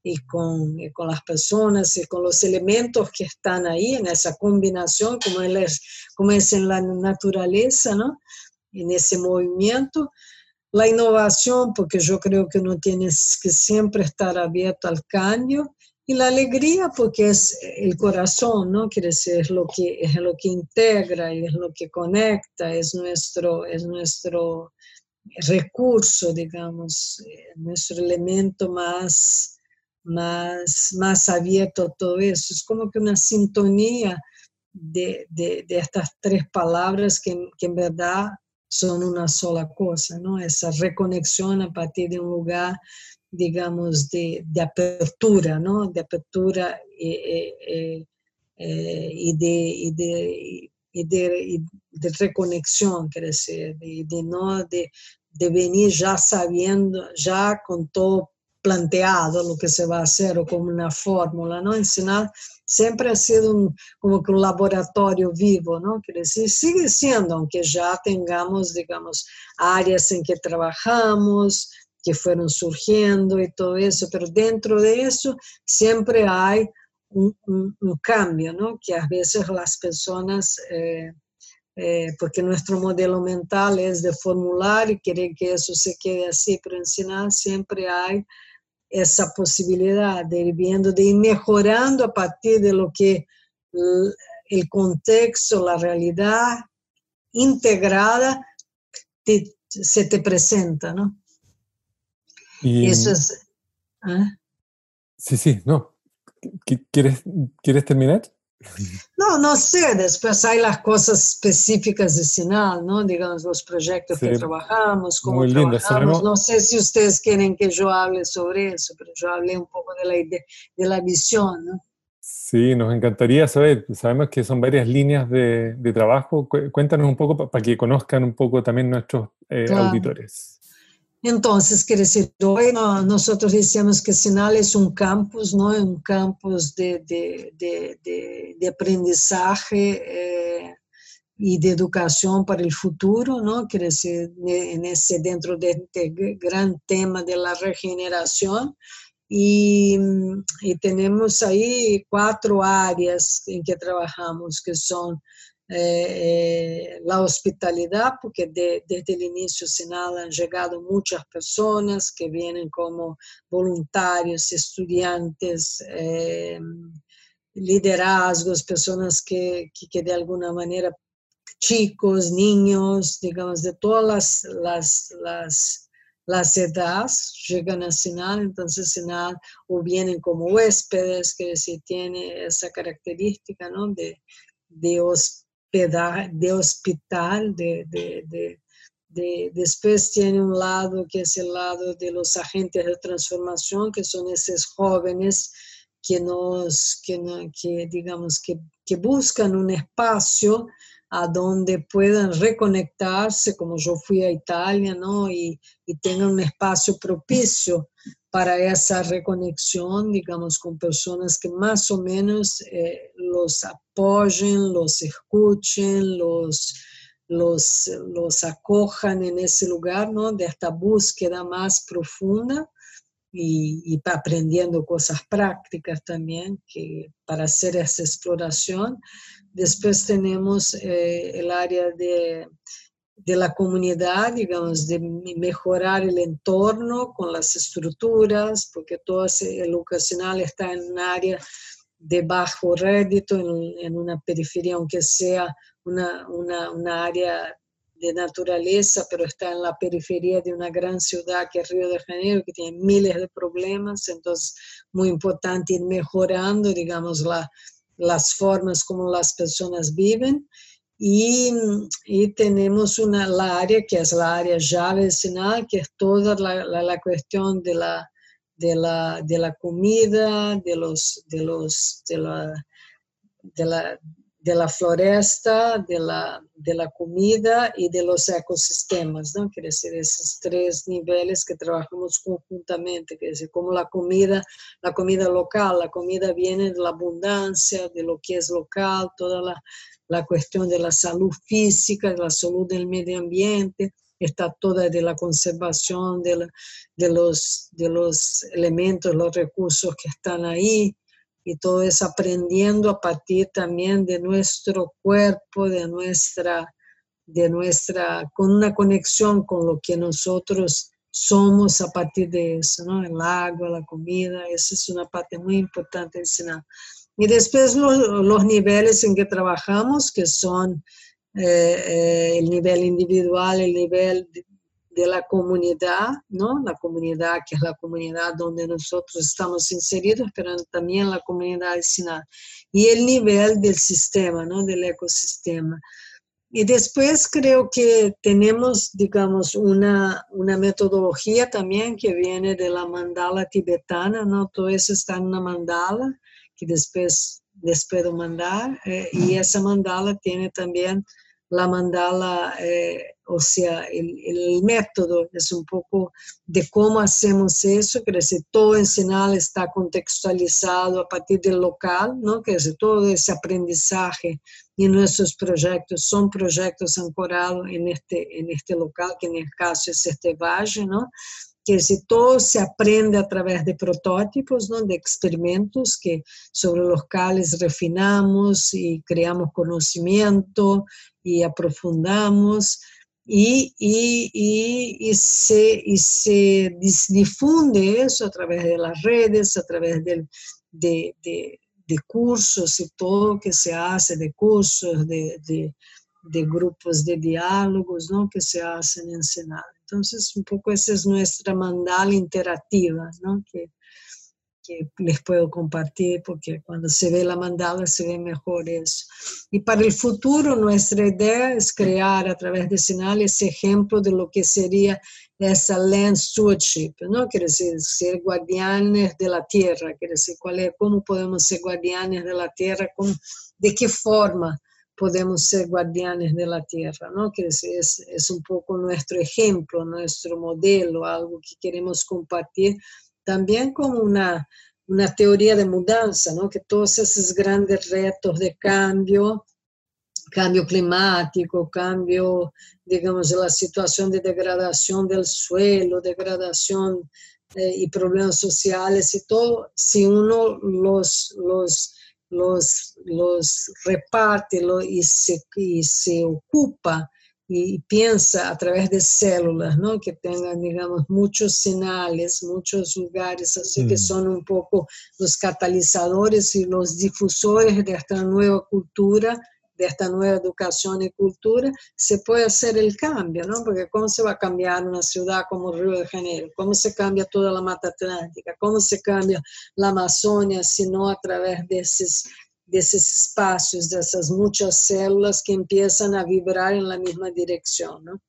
y con, con las personas y con los elementos que están ahí en esa combinación, como es, como es en la naturaleza, ¿no? En ese movimiento la innovación, porque yo creo que uno tiene que siempre estar abierto al cambio, y la alegría, porque es el corazón, ¿no? Quiere decir, es lo que, es lo que integra y es lo que conecta, es nuestro, es nuestro recurso, digamos, nuestro elemento más, más, más abierto todo eso. Es como que una sintonía de, de, estas tres palabras que, que en verdad son una sola cosa, ¿no? Esa reconexión a partir de un lugar, digamos, de, de apertura, ¿no? De apertura eh, eh, eh, y, de, y, de, y, de, reconexión, quiere decir, de, de, no, de, de venir ya sabiendo, ya con todo planteado lo que se va a hacer o como una fórmula, ¿no? Ensinar siempre ha sido como que un laboratorio vivo, ¿no? Quiere decir, sigue siendo, aunque ya tengamos, digamos, áreas en que trabajamos, que fueron surgiendo y todo eso, pero dentro de eso siempre hay un, cambio, ¿no? Que a veces las personas... Eh, eh, porque nuestro modelo mental es de formular y querer que eso se quede así, pero ensinar siempre hay esa posibilidad de ir viendo, de ir mejorando a partir de lo que el contexto, la realidad integrada se te presenta, ¿no? Y, Eso es... ¿eh? Sí, sí, no. ¿Quieres, ¿Quieres terminar? No, no sé, después hay las cosas específicas de Sinal, ¿no? Digamos, los proyectos que trabajamos, cómo Muy trabajamos. No sé si ustedes quieren que yo hable sobre eso, pero yo hablé un poco de la, idea, de la visión, ¿no? Sí, nos encantaría saber. Sabemos que son varias líneas de, de trabajo. Cuéntanos un poco para que conozcan un poco también nuestros eh, auditores. Entonces, quiere nosotros decíamos que Sinal es un campus, ¿no? Un campus de, de, de, aprendizaje eh, y de educación para el futuro, ¿no? Quiere en ese, dentro de este gran tema de la regeneración. Y tenemos ahí cuatro áreas en que trabajamos, que son la hospitalidad, porque desde el inicio Sinal han llegado muchas personas que vienen como voluntarios, estudiantes, liderazgos, personas que, que, de alguna manera, chicos, niños, digamos, de todas las, las, las las edades llegan a Sinal, entonces Sinal o vienen como huéspedes, que si tiene esa característica ¿no? de, de, de hospital, de, de, de, después tiene un lado que es el lado de los agentes de transformación, que son esos jóvenes que nos, que, que digamos, que, que buscan un espacio a donde puedan reconectarse, como yo fui a Italia, ¿no? Y, y tengan un espacio propicio para esa reconexión, digamos, con personas que más o menos eh, los apoyen, los escuchen, los, los, los acojan en ese lugar, ¿no? De esta búsqueda más profunda y, y aprendiendo cosas prácticas también que para hacer esa exploración. Después tenemos eh, el área de de la comunidad, digamos, de mejorar el entorno con las estructuras, porque todo el educacional está en un área de bajo rédito, en, una periferia, aunque sea una, una, una, área de naturaleza, pero está en la periferia de una gran ciudad que es Río de Janeiro, que tiene miles de problemas, entonces muy importante ir mejorando, digamos, la, las formas como las personas viven y, y, tenemos una, la área que es la área ya vecinal, que es toda la, la, la cuestión de la, de, la, de la comida, de los, de los, de la, de la de la floresta, de la, de la comida y de los ecosistemas, ¿no? Quiere decir, esos tres niveles que trabajamos conjuntamente, quiere decir, como la comida, la comida local, la comida viene de la abundancia, de lo que es local, toda la, la cuestión de la salud física, de la salud del medio ambiente, está toda de la conservación de, los, elementos, los recursos que están ahí, y todo es aprendiendo a partir también de nuestro cuerpo, de nuestra, de nuestra, con una conexión con lo que nosotros somos a partir de eso, ¿no? El agua, la comida, esa es una parte muy importante de. Y después los, los niveles en que trabajamos, que son eh, eh, el nivel individual, el nivel de la comunidad, ¿no? La comunidad que es la comunidad donde nosotros estamos inseridos, pero también la comunidad vecinal. Y el nivel del sistema, ¿no? Del ecosistema. Y después creo que tenemos, digamos, una, una metodología también que viene de la mandala tibetana, ¿no? Todo eso está en una mandala que después les puedo mandar. Eh, y esa mandala tiene también la mandala, eh, o sea, el, método es un poco de cómo hacemos eso, que decir, todo en Sinal está contextualizado a partir del local, ¿no? Que es todo ese aprendizaje y nuestros proyectos son proyectos ancorados en este, en este local, que en el caso es este valle, ¿no? Que todo se aprende a través de protótipos, ¿no? de experimentos que sobre los cuales refinamos y creamos conocimiento y aprofundamos y, y, se, difunde eso a través de las redes, a través del, de, de, cursos y todo que se hace, de cursos, de, de, de grupos de diálogos ¿no? que se hacen en Senado. Entonces, un poco esa es nuestra mandala interactiva, ¿no? Que, que les puedo compartir porque cuando se ve la mandala se ve mejor eso. Y para el futuro nuestra idea es crear a través de Sinal ese ejemplo de lo que sería esa land stewardship, ¿no? Quiere decir, ser guardianes de la tierra, quiere decir, cuál es, cómo podemos ser guardianes de la tierra, cómo, de qué forma podemos ser guardianes de la tierra, ¿no? Que es, un poco nuestro ejemplo, nuestro modelo, algo que queremos compartir también como una, una teoría de mudanza, ¿no? Que todos esos grandes retos de cambio, cambio climático, cambio, digamos, de la situación de degradación del suelo, degradación eh, y problemas sociales y todo, si uno los, los los, los reparte y, se, y se ocupa y piensa a través de células, ¿no? Que tengan, digamos, muchos señales, muchos lugares, así que mm. son un poco los catalizadores y los difusores de esta nueva cultura de esta nueva educación y cultura, se puede hacer el cambio, ¿no? Porque ¿cómo se va a cambiar una ciudad como Río de Janeiro? ¿Cómo se cambia toda la mata atlántica? ¿Cómo se cambia la Amazonia si no a través de esos, de esos espacios, de esas muchas células que empiezan a vibrar en la misma dirección, ¿no?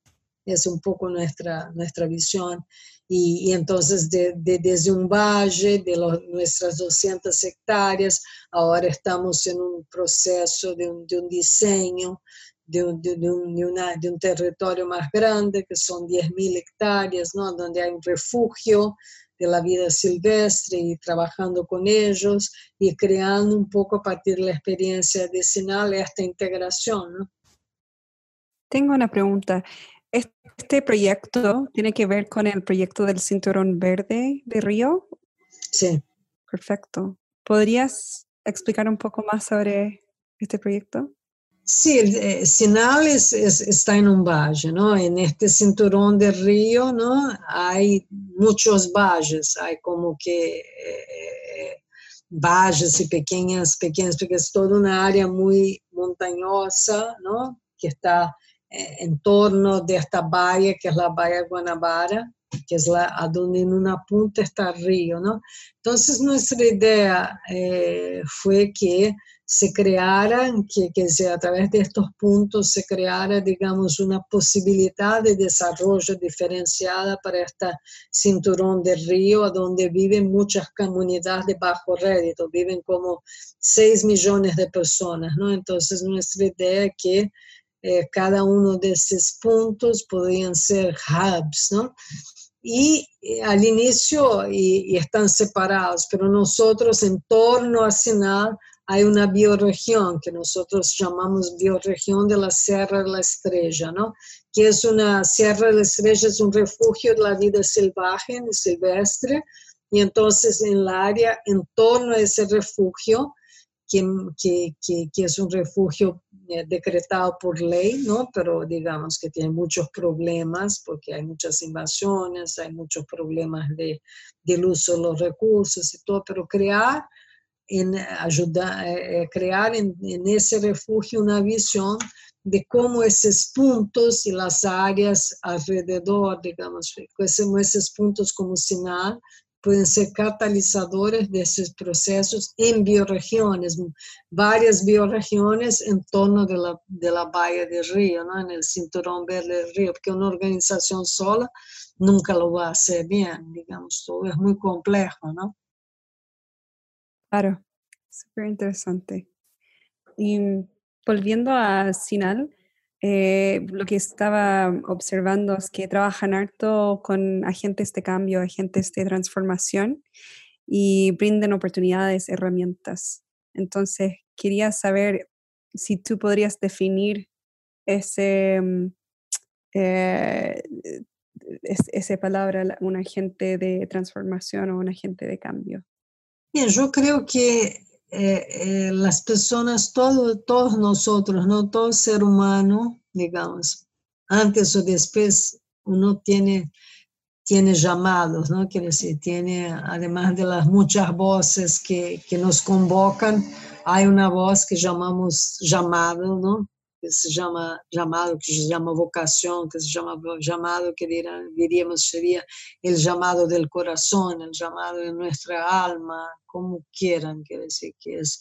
Es un poco nuestra, nuestra visión. Y, entonces desde un valle de nuestras 200 hectáreas, ahora estamos en un proceso de un, diseño de un, de, un, territorio más grande, que son 10.000 hectáreas, ¿no? donde hay un refugio de la vida silvestre y trabajando con ellos y creando un poco a partir de la experiencia vecinal esta integración. ¿no? Tengo una pregunta. ¿Este proyecto tiene que ver con el proyecto del Cinturón Verde de Río? Sí. Perfecto. ¿Podrías explicar un poco más sobre este proyecto? Sí, eh, Sinal está en un valle, ¿no? En este cinturón de río, ¿no? Hay muchos valles, hay como que eh, valles y pequeñas, pequeñas, porque es toda una área muy montañosa, ¿no? Que está eh, en torno de esta bahía, que es la bahía Guanabara, que es la a donde en una punta está el río, ¿no? Entonces nuestra idea eh, fue que se creara, que, que a través de estos puntos se creara, digamos, una posibilidad de desarrollo diferenciada para esta cinturón de río, donde viven muchas comunidades de bajo rédito, viven como 6 millones de personas, ¿no? Entonces nuestra idea es que eh, cada uno de esos puntos podrían ser hubs, ¿no? Y eh, al inicio y, están separados, pero nosotros en torno a Sinal hay una bioregión que nosotros llamamos bioregión de la Sierra de la Estrella, ¿no? que es una Sierra de la Estrella, es un refugio de la vida salvaje, silvestre, y entonces en el área en torno a ese refugio, que, que, que, es un refugio eh, decretado por ley, ¿no? pero digamos que tiene muchos problemas porque hay muchas invasiones, hay muchos problemas de, del uso de los recursos y todo, pero crear en ayudar, eh, crear en, en, ese refugio una visión de cómo esos puntos y las áreas alrededor, digamos, esos puntos como sinal, pueden ser catalizadores de esos procesos en bioregiones, varias bioregiones en torno de la, de la bahía del río, ¿no? en el cinturón verde del río, porque una organización sola nunca lo va a hacer bien, digamos, todo es muy complejo, ¿no? Claro, súper interesante. Y volviendo a Sinal, eh, lo que estaba observando es que trabajan harto con agentes de cambio, agentes de transformación y brinden oportunidades, herramientas. Entonces, quería saber si tú podrías definir ese, mm, eh, esa palabra, un agente de transformación o un agente de cambio. Bien, yo creo que eh, eh, las personas, todo, todos nosotros, ¿no? todo ser humano, digamos, antes o después uno tiene, tiene llamados, ¿no? Quiere decir, tiene, además de las muchas voces que, que nos convocan, hay una voz que llamamos llamado, ¿no? Que se llama llamado, que se llama vocación, que se llama llamado, que diríamos sería el llamado del corazón, el llamado de nuestra alma, como quieran, quiere decir que es.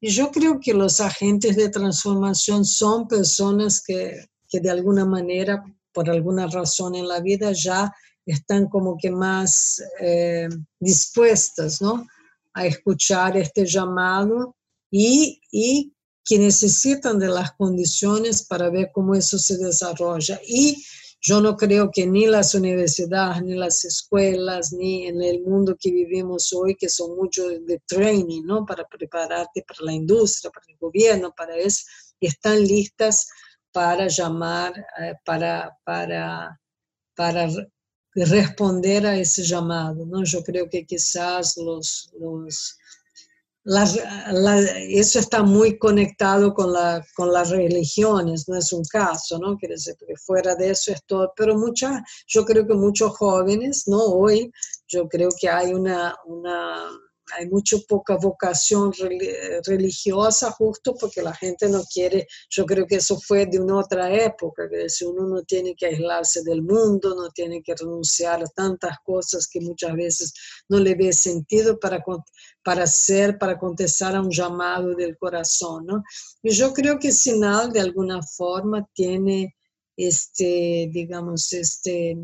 Y yo creo que los agentes de transformación son personas que, que de alguna manera, por alguna razón en la vida, ya están como que más eh, dispuestas, ¿no? A escuchar este llamado y, y que necesitan de las condiciones para ver cómo eso se desarrolla. Y yo no creo que ni las universidades, ni las escuelas, ni en el mundo que vivimos hoy, que son mucho de training, ¿no? Para prepararte para la industria, para el gobierno, para eso, están listas para llamar, eh, para, para, para responder a ese llamado, ¿no? Yo creo que quizás los, los eso está muy conectado con, la, con las religiones, no es un caso, ¿no? Quiere decir, que fuera de eso es todo, pero muchas, yo creo que muchos jóvenes, ¿no? Hoy, yo creo que hay una, una hay mucha poca vocación religiosa justo porque la gente no quiere, yo creo que eso fue de una otra época, que si uno no tiene que aislarse del mundo, no tiene que renunciar a tantas cosas que muchas veces no le ve sentido para, para hacer, para contestar a un llamado del corazón, ¿no? Y yo creo que Sinal de alguna forma tiene este, digamos, este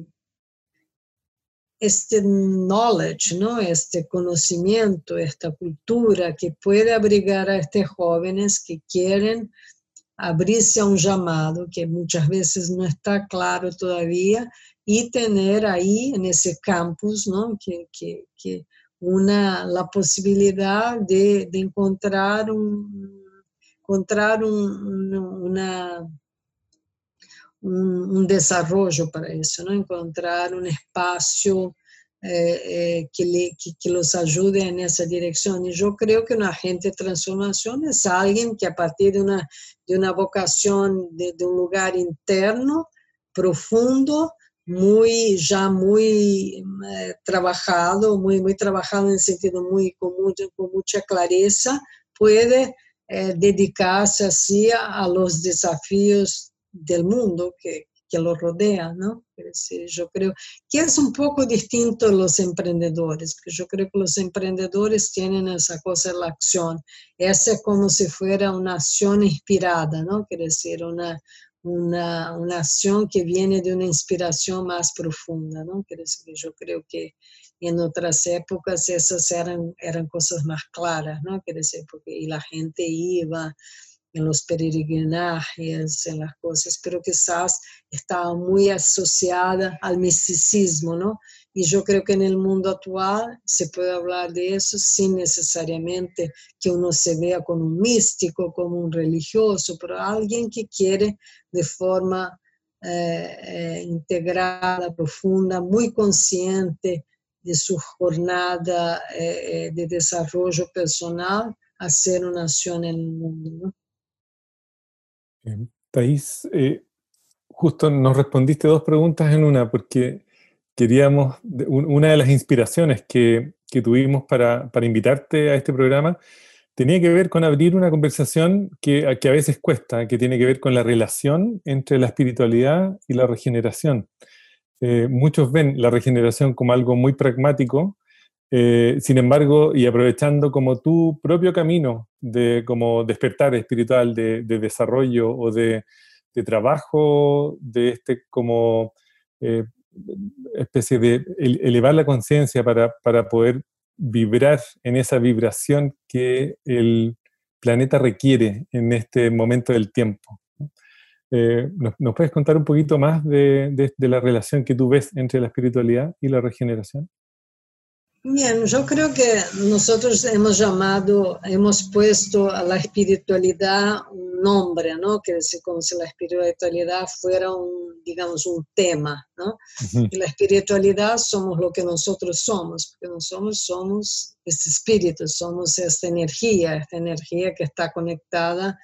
este knowledge, ¿no? este conocimiento, esta cultura que puede abrigar a estos jóvenes que quieren abrirse a un llamado que muchas veces no está claro todavía y tener ahí en ese campus ¿no? que, que una, la posibilidad de, de encontrar un, encontrar un, una, un, desarrollo para eso, ¿no? encontrar un espacio eh, eh, que, le, que, los ayude en esa dirección. Y yo creo que un agente de transformación es alguien que a partir de una, de una vocación de, un lugar interno, profundo, muy ya muy eh, trabajado, muy, muy trabajado en sentido muy con, con mucha clareza, puede dedicarse así a, a los desafíos del mundo que, que lo rodea, ¿no? yo creo que es un poco distinto a los emprendedores, porque yo creo que los emprendedores tienen esa cosa de la acción. Esa es como si fuera una acción inspirada, ¿no? Quiere decir, una, una, una acción que viene de una inspiración más profunda, ¿no? Quiere decir, yo creo que en otras épocas esas eran, eran cosas más claras, ¿no? Quiere decir, porque y la gente iba en los peregrinajes, en las cosas, pero quizás estaba muy asociada al misticismo, ¿no? Y yo creo que en el mundo actual se puede hablar de eso sin necesariamente que uno se vea como un místico, como un religioso, pero alguien que quiere de forma eh, eh, integrada, profunda, muy consciente de su jornada eh, de desarrollo personal, hacer una acción en el mundo. ¿no? Thais, eh, justo nos respondiste dos preguntas en una, porque queríamos, una de las inspiraciones que, tuvimos para, invitarte a este programa tenía que ver con abrir una conversación que, que, a veces cuesta, que tiene que ver con la relación entre la espiritualidad y la regeneración. Eh, muchos ven la regeneración como algo muy pragmático, eh, sin embargo, y aprovechando como tu propio camino de como despertar espiritual, de, desarrollo o de, trabajo, de este como eh, especie de elevar la conciencia para, poder vibrar en esa vibración que el planeta requiere en este momento del tiempo. Eh, ¿nos, puedes contar un poquito más de la relación que tú ves entre la espiritualidad y la regeneración? Bien, yo creo que nosotros hemos llamado, hemos puesto a la espiritualidad un nombre, ¿no? Que es como si la espiritualidad fuera un, digamos, un tema, ¿no? Y la espiritualidad somos lo que nosotros somos, porque nosotros somos este espíritu, somos esta energía, esta energía que está conectada,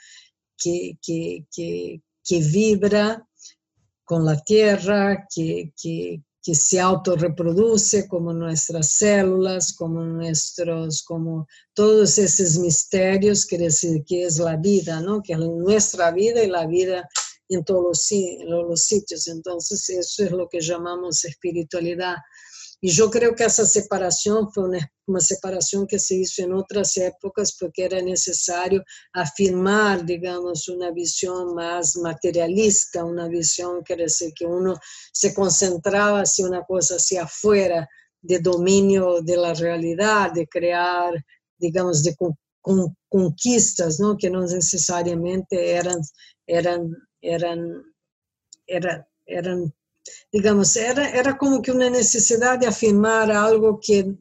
que, que, que, que vibra con la tierra, que, que, que se autorreproduce como nuestras células, como nuestros, como todos esos misterios que, que es la vida, ¿no? Que es nuestra vida y la vida en todos los sitios. Entonces, eso es lo que llamamos espiritualidad. Y yo creo que esa separación fue una, una, separación que se hizo en otras épocas porque era necesario afirmar, digamos, una visión más materialista, una visión que decir que uno se concentraba hacia una cosa hacia afuera, de dominio de la realidad, de crear, digamos, de con, conquistas, ¿no? que no necesariamente eran, eran, eran, eran, eran digamos, era, era como que una necesidad de afirmar algo que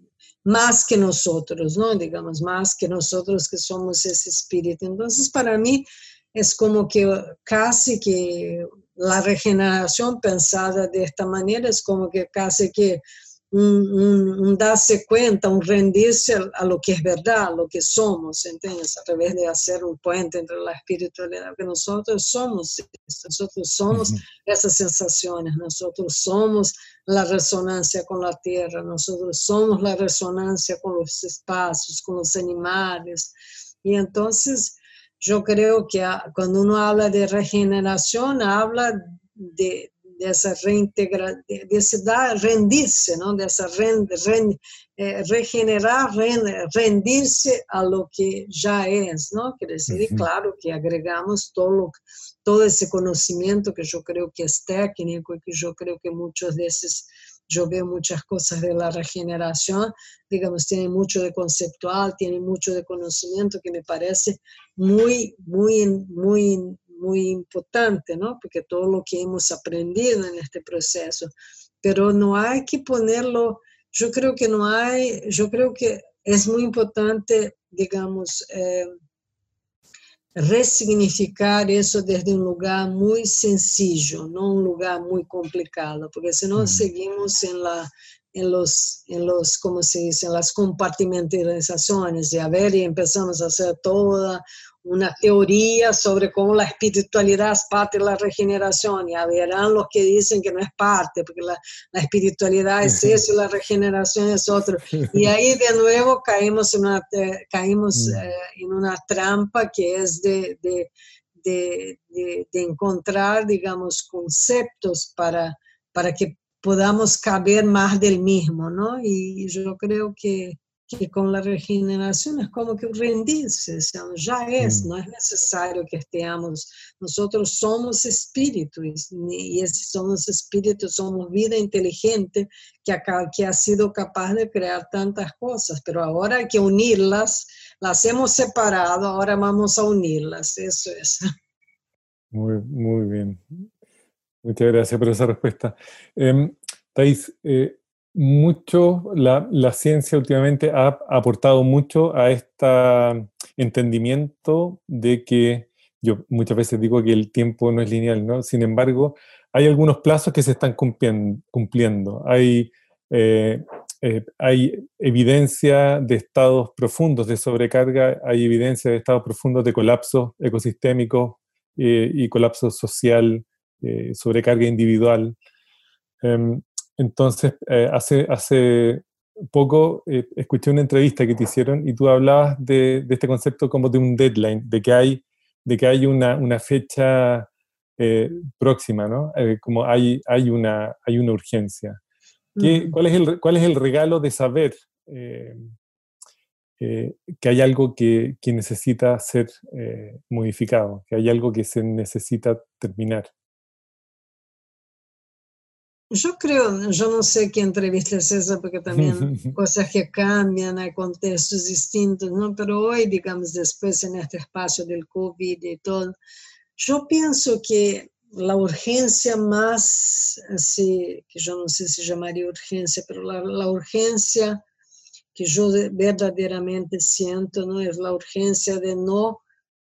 más que nosotros, ¿no? Digamos, más que nosotros que somos ese espíritu. Entonces, para mí es como que casi que la regeneración pensada de esta manera es como que casi que un, darse cuenta, un rendirse a, lo que es verdad, a lo que somos, ¿entiendes? A través de hacer un puente entre la espiritualidad, que nosotros somos nosotros somos esas sensaciones, nosotros somos la resonancia con la tierra, nosotros somos la resonancia con los espacios, con los animales. Y entonces yo creo que cuando uno habla de regeneración, habla de, dessa reintegração, desse dar, rendir-se, não? dessa rend, rend, é, regenerar, rendir-se a lo que já é, não? Quer dizer, uhum. e claro que agregamos todo, todo esse conhecimento que eu creio que é técnico e que eu creio que muitos desses eu vejo muitas coisas da regeneração, digamos, tem muito de conceptual, tem muito de conhecimento que me parece muito, muito, muito muy importante, ¿no? Porque todo lo que hemos aprendido en este proceso, pero no hay que ponerlo, yo creo que no hay, yo creo que es muy importante, digamos, eh, resignificar eso desde un lugar muy sencillo, no un lugar muy complicado, porque si no seguimos en la en los, en los, como se dice, en las compartimentalizaciones, y a ver, y empezamos a hacer toda una teoría sobre cómo la espiritualidad es parte de la regeneración. Y verán los que dicen que no es parte, porque la, la espiritualidad es eso y la regeneración es otro. Y ahí de nuevo caímos en una, caímos, mm. eh, en una trampa que es de, de de, encontrar, digamos, conceptos para, para que podamos caber más del mismo, ¿no? Y yo creo que que con la regeneración es como que rendirse, ya es, mm. no es necesario que estemos, nosotros somos espíritus y si somos espíritus, somos vida inteligente que ha, que ha sido capaz de crear tantas cosas, pero ahora hay que unirlas, las hemos separado, ahora vamos a unirlas, eso es. Muy, muy bien. Muchas gracias por esa respuesta. Eh, Thais, eh, mucho, la, la, ciencia últimamente ha aportado mucho a este entendimiento de que yo muchas veces digo que el tiempo no es lineal, ¿no? Sin embargo, hay algunos plazos que se están cumpliendo. Hay, eh, eh, hay evidencia de estados profundos de sobrecarga, hay evidencia de estados profundos de colapso ecosistémico eh, y colapso social, sobrecarga individual. Em, entonces, eh, hace, hace poco eh, escuché una entrevista que te hicieron y tú hablabas de, este concepto como de un deadline, de que hay, de que hay una, una fecha eh, próxima, ¿no? como hay, hay, una, hay una urgencia. cuál, es el, ¿Cuál es el regalo de saber que hay algo que, que necesita ser modificado, que hay algo que se necesita terminar? Yo creo, yo no sé qué entrevista es esa, porque también cosas que cambian, hay contextos distintos, ¿no? Pero hoy, digamos, después en este espacio del COVID y todo, yo pienso que la urgencia más, así, que yo no sé si llamaría urgencia, pero la, la urgencia que yo verdaderamente siento, ¿no? Es la urgencia de no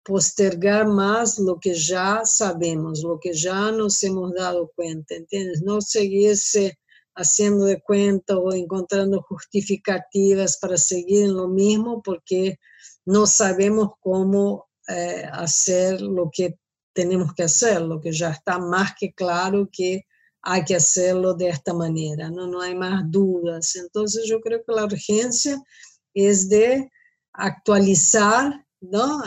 postergar más lo que ya sabemos, lo que ya nos hemos dado cuenta, ¿entiendes? No seguirse haciendo de cuenta o encontrando justificativas para seguir en lo mismo porque no sabemos cómo eh, hacer lo que tenemos que hacer, lo que ya está más que claro que hay que hacerlo de esta manera, no, no hay más dudas. Entonces yo creo que la urgencia es de actualizar ¿no?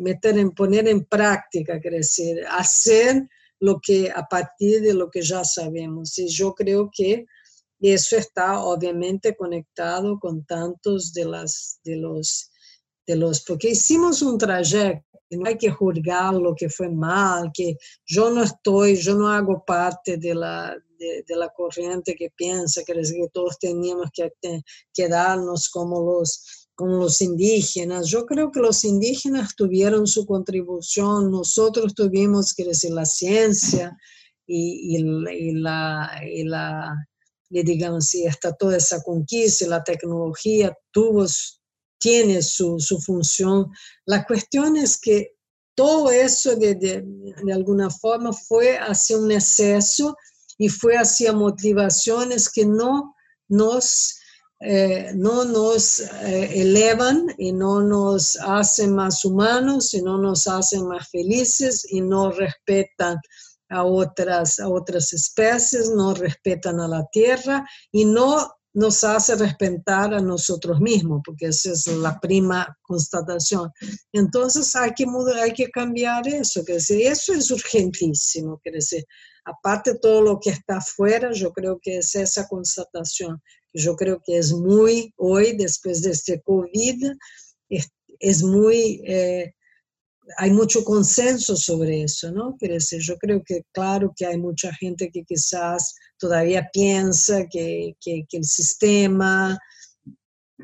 Meter en, poner en práctica, decir, hacer lo que a partir de lo que ya sabemos. Y yo creo que eso está obviamente conectado con tantos de, las, de, los, de los, porque hicimos un trayecto, no hay que juzgar lo que fue mal, que yo no estoy, yo no hago parte de la, de, la corriente que piensa que, que todos teníamos que quedarnos como los con los indígenas. Yo creo que los indígenas tuvieron su contribución, nosotros tuvimos que decir la ciencia y, la, y la digamos, y hasta toda esa conquista, la tecnología tuvo, tiene su, su función. La cuestión es que todo eso de, de, de alguna forma fue hacia un exceso y fue hacia motivaciones que no nos eh, no nos eh, elevan y no nos hacen más humanos y no nos hacen más felices y no respetan a otras, a otras especies, no respetan a la tierra y no nos hace respetar a nosotros mismos, porque esa es la prima constatación. Entonces hay que, mudar, hay que cambiar eso, que eso es urgentísimo, decir, aparte de todo lo que está afuera, yo creo que es esa constatación yo creo que es muy, hoy, después de este COVID, es, muy, eh, hay mucho consenso sobre eso, ¿no? Quiere decir, yo creo que claro que hay mucha gente que quizás todavía piensa que, que, el sistema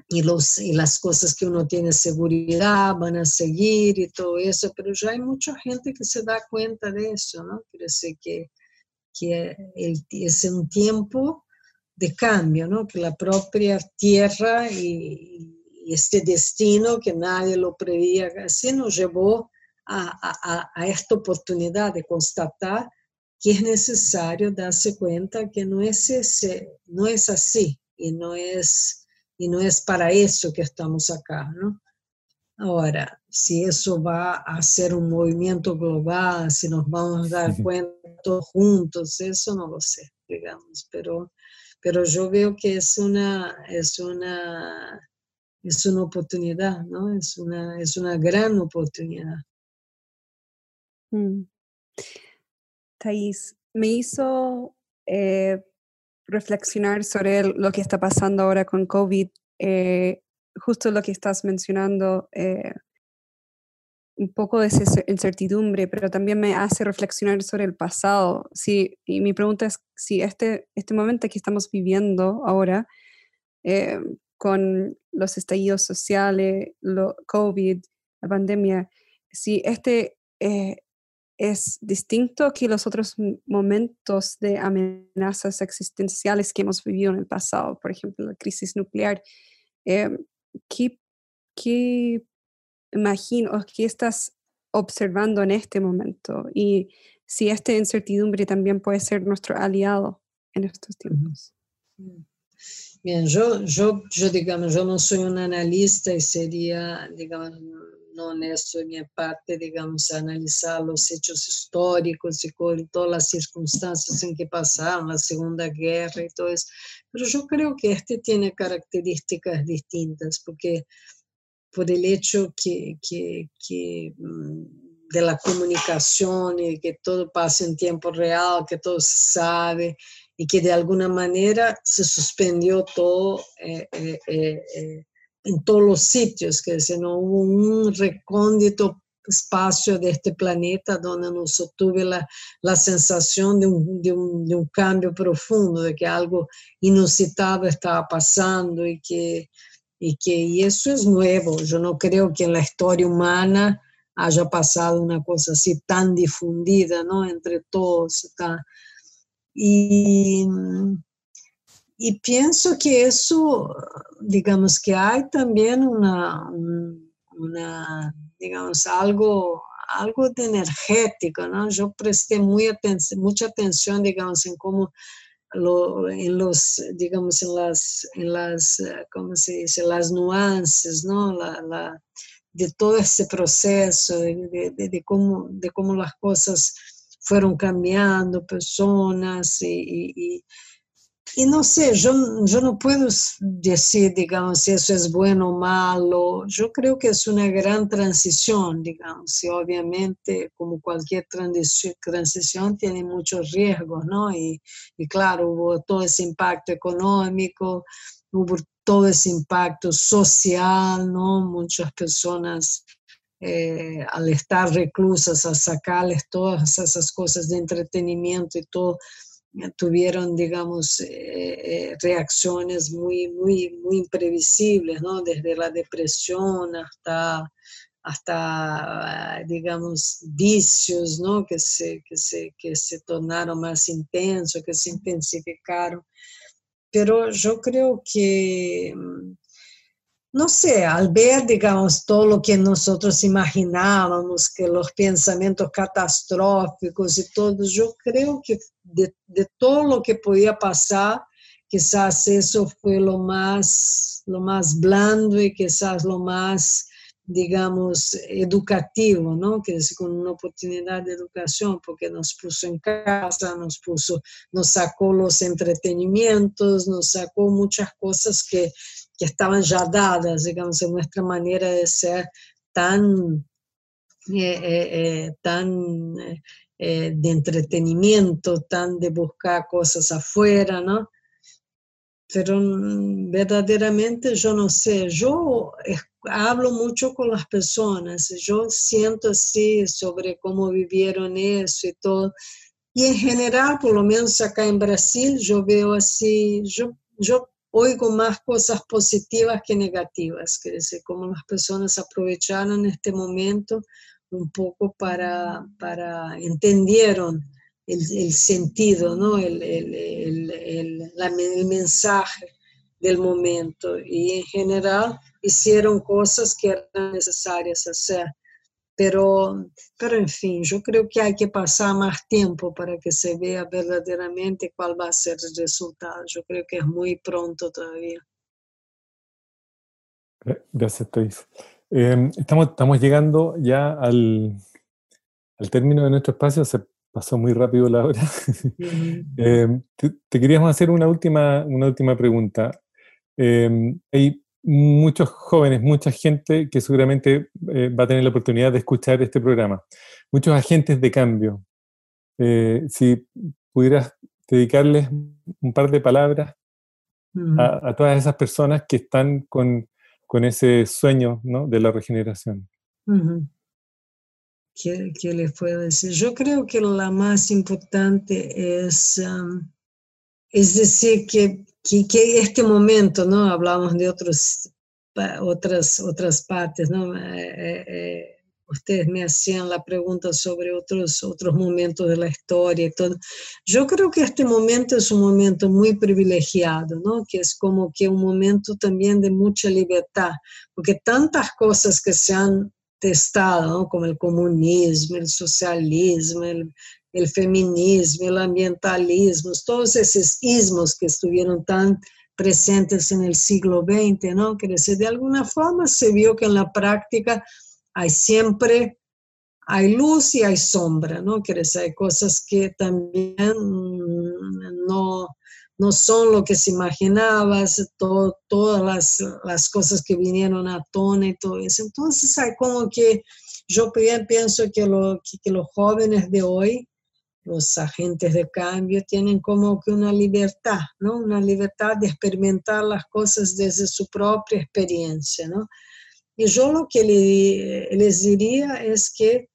y, los, y las cosas que uno tiene seguridad van a seguir y todo eso, pero ya hay mucha gente que se da cuenta de eso, ¿no? Quiere decir que, que es un tiempo de cambio, ¿no? que la propia tierra y, este destino que nadie lo preveía así nos llevó a, esta oportunidad de constatar que es necesario darse cuenta que no es, ese, no es así y no es, y no es para eso que estamos acá. ¿no? Ahora, si eso va a ser un movimiento global, si nos vamos a dar cuenta todos juntos, eso no lo sé, digamos, pero pero yo veo que es una, es una, es una oportunidad, ¿no? Es una, es una gran oportunidad. Mm. Thais, me hizo eh, reflexionar sobre lo que está pasando ahora con COVID, eh, justo lo que estás mencionando, eh, un poco de esa incertidumbre, pero también me hace reflexionar sobre el pasado. Sí, y mi pregunta es si este, este momento que estamos viviendo ahora, con los estallidos sociales, lo, COVID, la pandemia, si este es distinto que los otros momentos de amenazas existenciales que hemos vivido en el pasado, por ejemplo, la crisis nuclear. Eh, ¿qué, ¿Qué imagino, qué estás observando en este momento? Y si esta incertidumbre también puede ser nuestro aliado en estos tiempos. Bien, yo, yo, yo digamos, yo no soy un analista y sería, digamos, no honesto de mi parte, digamos, analizar los hechos históricos y todas las circunstancias en que pasaron, la Segunda Guerra y todo eso. Pero yo creo que este tiene características distintas, porque por el hecho que, que, que mm, de la comunicación y que todo pasa en tiempo real, que todo se sabe y que de alguna manera se suspendió todo eh, eh, eh, en todos los sitios, que decir, no hubo un recóndito espacio de este planeta donde no tuve la, la sensación de un, de, un, de un, cambio profundo, de que algo inusitado estaba pasando y que, y que eso es nuevo. Yo no creo que en la historia humana haya pasado una cosa así tan difundida ¿no? entre todos. Está. Y y pienso que eso, digamos que hay también una, una digamos, algo, algo de energético, ¿no? Yo presté muy mucha atención, digamos, en cómo lo, en los, digamos, en las, en las, ¿cómo se dice? Las nuances, ¿no? La, de todo ese proceso, de, de, cómo, de cómo las cosas fueron cambiando, personas y y no sé, yo, yo no puedo decir, digamos, si eso es bueno o malo. Yo creo que es una gran transición, digamos, y obviamente, como cualquier transición, tiene muchos riesgos, ¿no? Y, y claro, hubo todo ese impacto económico, hubo todo ese impacto social, ¿no? Muchas personas eh, al estar reclusas, a sacarles todas esas cosas de entretenimiento y todo, tuvieron, digamos, eh, eh, reacciones muy, muy, muy imprevisibles, ¿no? Desde la depresión hasta, hasta digamos, vicios, ¿no? Que se, que, se, que se tornaron más intensos, que se intensificaron. Pero yo creo que mm, no sé, al ver, digamos, todo lo que nosotros imaginábamos, que los pensamientos catastróficos y todo, yo creo que de, todo lo que podía pasar, quizás eso fue lo más, lo más blando y quizás lo más, digamos, educativo, ¿no? Que es con una oportunidad de educación, porque nos puso en casa, nos puso, nos sacó los entretenimientos, nos sacó muchas cosas que que estaban ya dadas, digamos, en nuestra manera de ser tan, eh, eh, eh, tan de entretenimiento, tan de buscar cosas afuera, ¿no? Pero mm, verdaderamente yo no sé, yo hablo mucho con las personas, yo siento así sobre cómo vivieron eso y todo. Y en general, por lo menos acá en Brasil, yo veo así, yo, yo oigo más cosas positivas que negativas, que decir, cómo las personas aprovecharon este momento un poco para, para entendieron el, sentido, ¿no? El, el, el, mensaje del momento y en general hicieron cosas que eran necesarias hacer. Pero, pero en fin, yo creo que hay que pasar más tiempo para que se vea verdaderamente cuál va a ser el resultado. Yo creo que es muy pronto todavía. Gracias, Thais. Em, estamos, estamos llegando ya al, al término de nuestro espacio. Se pasó muy rápido la hora. Em, te, queríamos hacer una última, una última pregunta. Eh, muchos jóvenes, mucha gente que seguramente eh, va a tener la oportunidad de escuchar este programa, muchos agentes de cambio. Eh, si pudieras dedicarles un par de palabras a, todas esas personas que están con, ese sueño de la regeneración. ¿Qué, les puedo decir? Yo creo que la más importante es, um, es decir, que, que, este momento, ¿no? Hablamos de otros, otras, otras partes, ¿no? Eh, eh, ustedes me hacían la pregunta sobre otros, otros momentos de la historia y todo. Yo creo que este momento es un momento muy privilegiado, ¿no? Que es como que un momento también de mucha libertad, porque tantas cosas que se han testado, como el comunismo, el socialismo, el, el feminismo, el ambientalismo, todos esos ismos que estuvieron tan presentes en el siglo XX, ¿no? Quiere decir, de alguna forma se vio que en la práctica hay siempre, hay luz y hay sombra, ¿no? Quiere hay cosas que también mm, no, no son lo que se imaginaba, todas las, las, cosas que vinieron a tona y todo eso. Entonces hay como que yo pienso que, lo, que, los jóvenes de hoy, los agentes de cambio, tienen como que una libertad, ¿no? Una libertad de experimentar las cosas desde su propia experiencia, ¿no? Y yo lo que les diría es que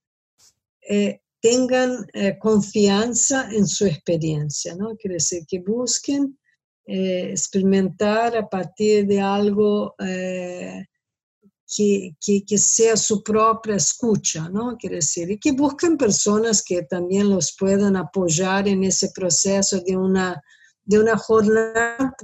eh, tengan eh, confianza en su experiencia, ¿no? Quiere decir que busquen eh, experimentar a partir de algo eh, que, que, que, sea su propia escucha, ¿no? Quiere decir, y que busquen personas que también los puedan apoyar en ese proceso de una, de una jornada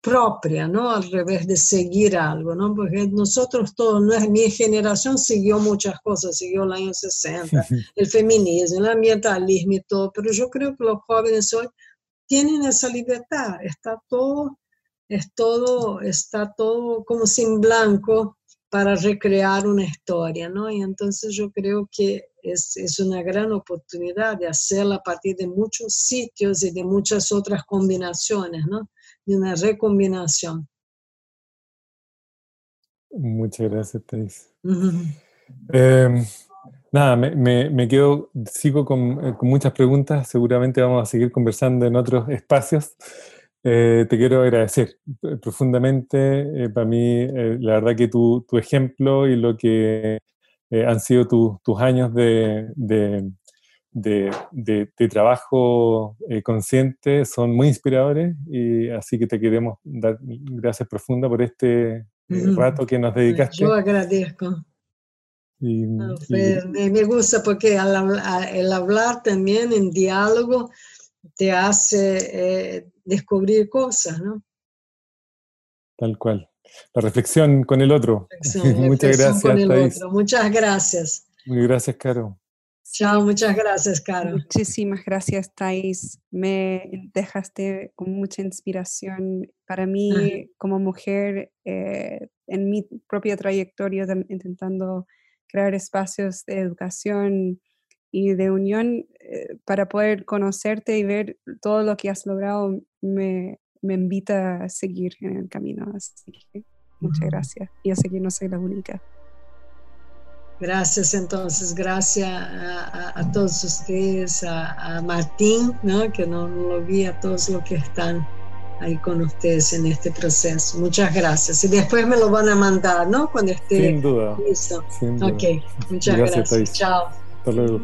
propia, ¿no? Al revés de seguir algo, ¿no? Porque nosotros todos, mi generación siguió muchas cosas, siguió el año 60, el feminismo, el ambientalismo y todo, pero yo creo que los jóvenes hoy tienen esa libertad, está todo, es todo, está todo como sin blanco para recrear una historia, ¿no? Y entonces yo creo que es, es una gran oportunidad de hacerla a partir de muchos sitios y de muchas otras combinaciones, ¿no? de una recombinación. Muchas gracias, Thais. Em, nada, me, me, quedo, sigo con, eh, con, muchas preguntas, seguramente vamos a seguir conversando en otros espacios. Eh, te quiero agradecer eh, profundamente, para mí, la verdad que tu, tu, ejemplo y lo que han sido tus años de, de, de, trabajo eh, consciente son muy inspiradores y así que te queremos dar gracias profunda por este eh, rato que nos dedicaste. Yo agradezco. Y, me gusta porque el hablar también en diálogo te hace eh, descubrir cosas, ¿no? Tal cual. La reflexión con el otro. Muchas gracias. Muchas gracias. Muy gracias, Caro. Chao, muchas gracias, Caro. Muchísimas gracias, Thais. Me dejaste con mucha inspiración. Para mí, como mujer, eh, en mi propia trayectoria, intentando crear espacios de educación y de unión eh, para poder conocerte y ver todo lo que has logrado, me, me invita a seguir en el camino. Así que muchas gracias. Yo sé que no soy la única. Gracias entonces, gracias a, todos ustedes, a, Martín, ¿no? que no, lo vi, a todos los que están ahí con ustedes en este proceso. Muchas gracias. Y después me lo van a mandar, ¿no? Cuando esté Sin duda. listo. Ok, muchas gracias. Chao. Luego.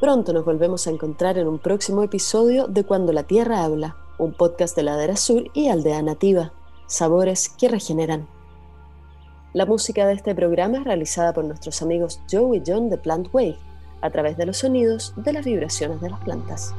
Pronto nos volvemos a encontrar en un próximo episodio de Cuando la Tierra habla, un podcast de Ladera Sur y Aldea Nativa. Sabores que regeneran. La música de este programa es realizada por nuestros amigos Joe y John de Plant Wave, a través de los sonidos de las vibraciones de las plantas.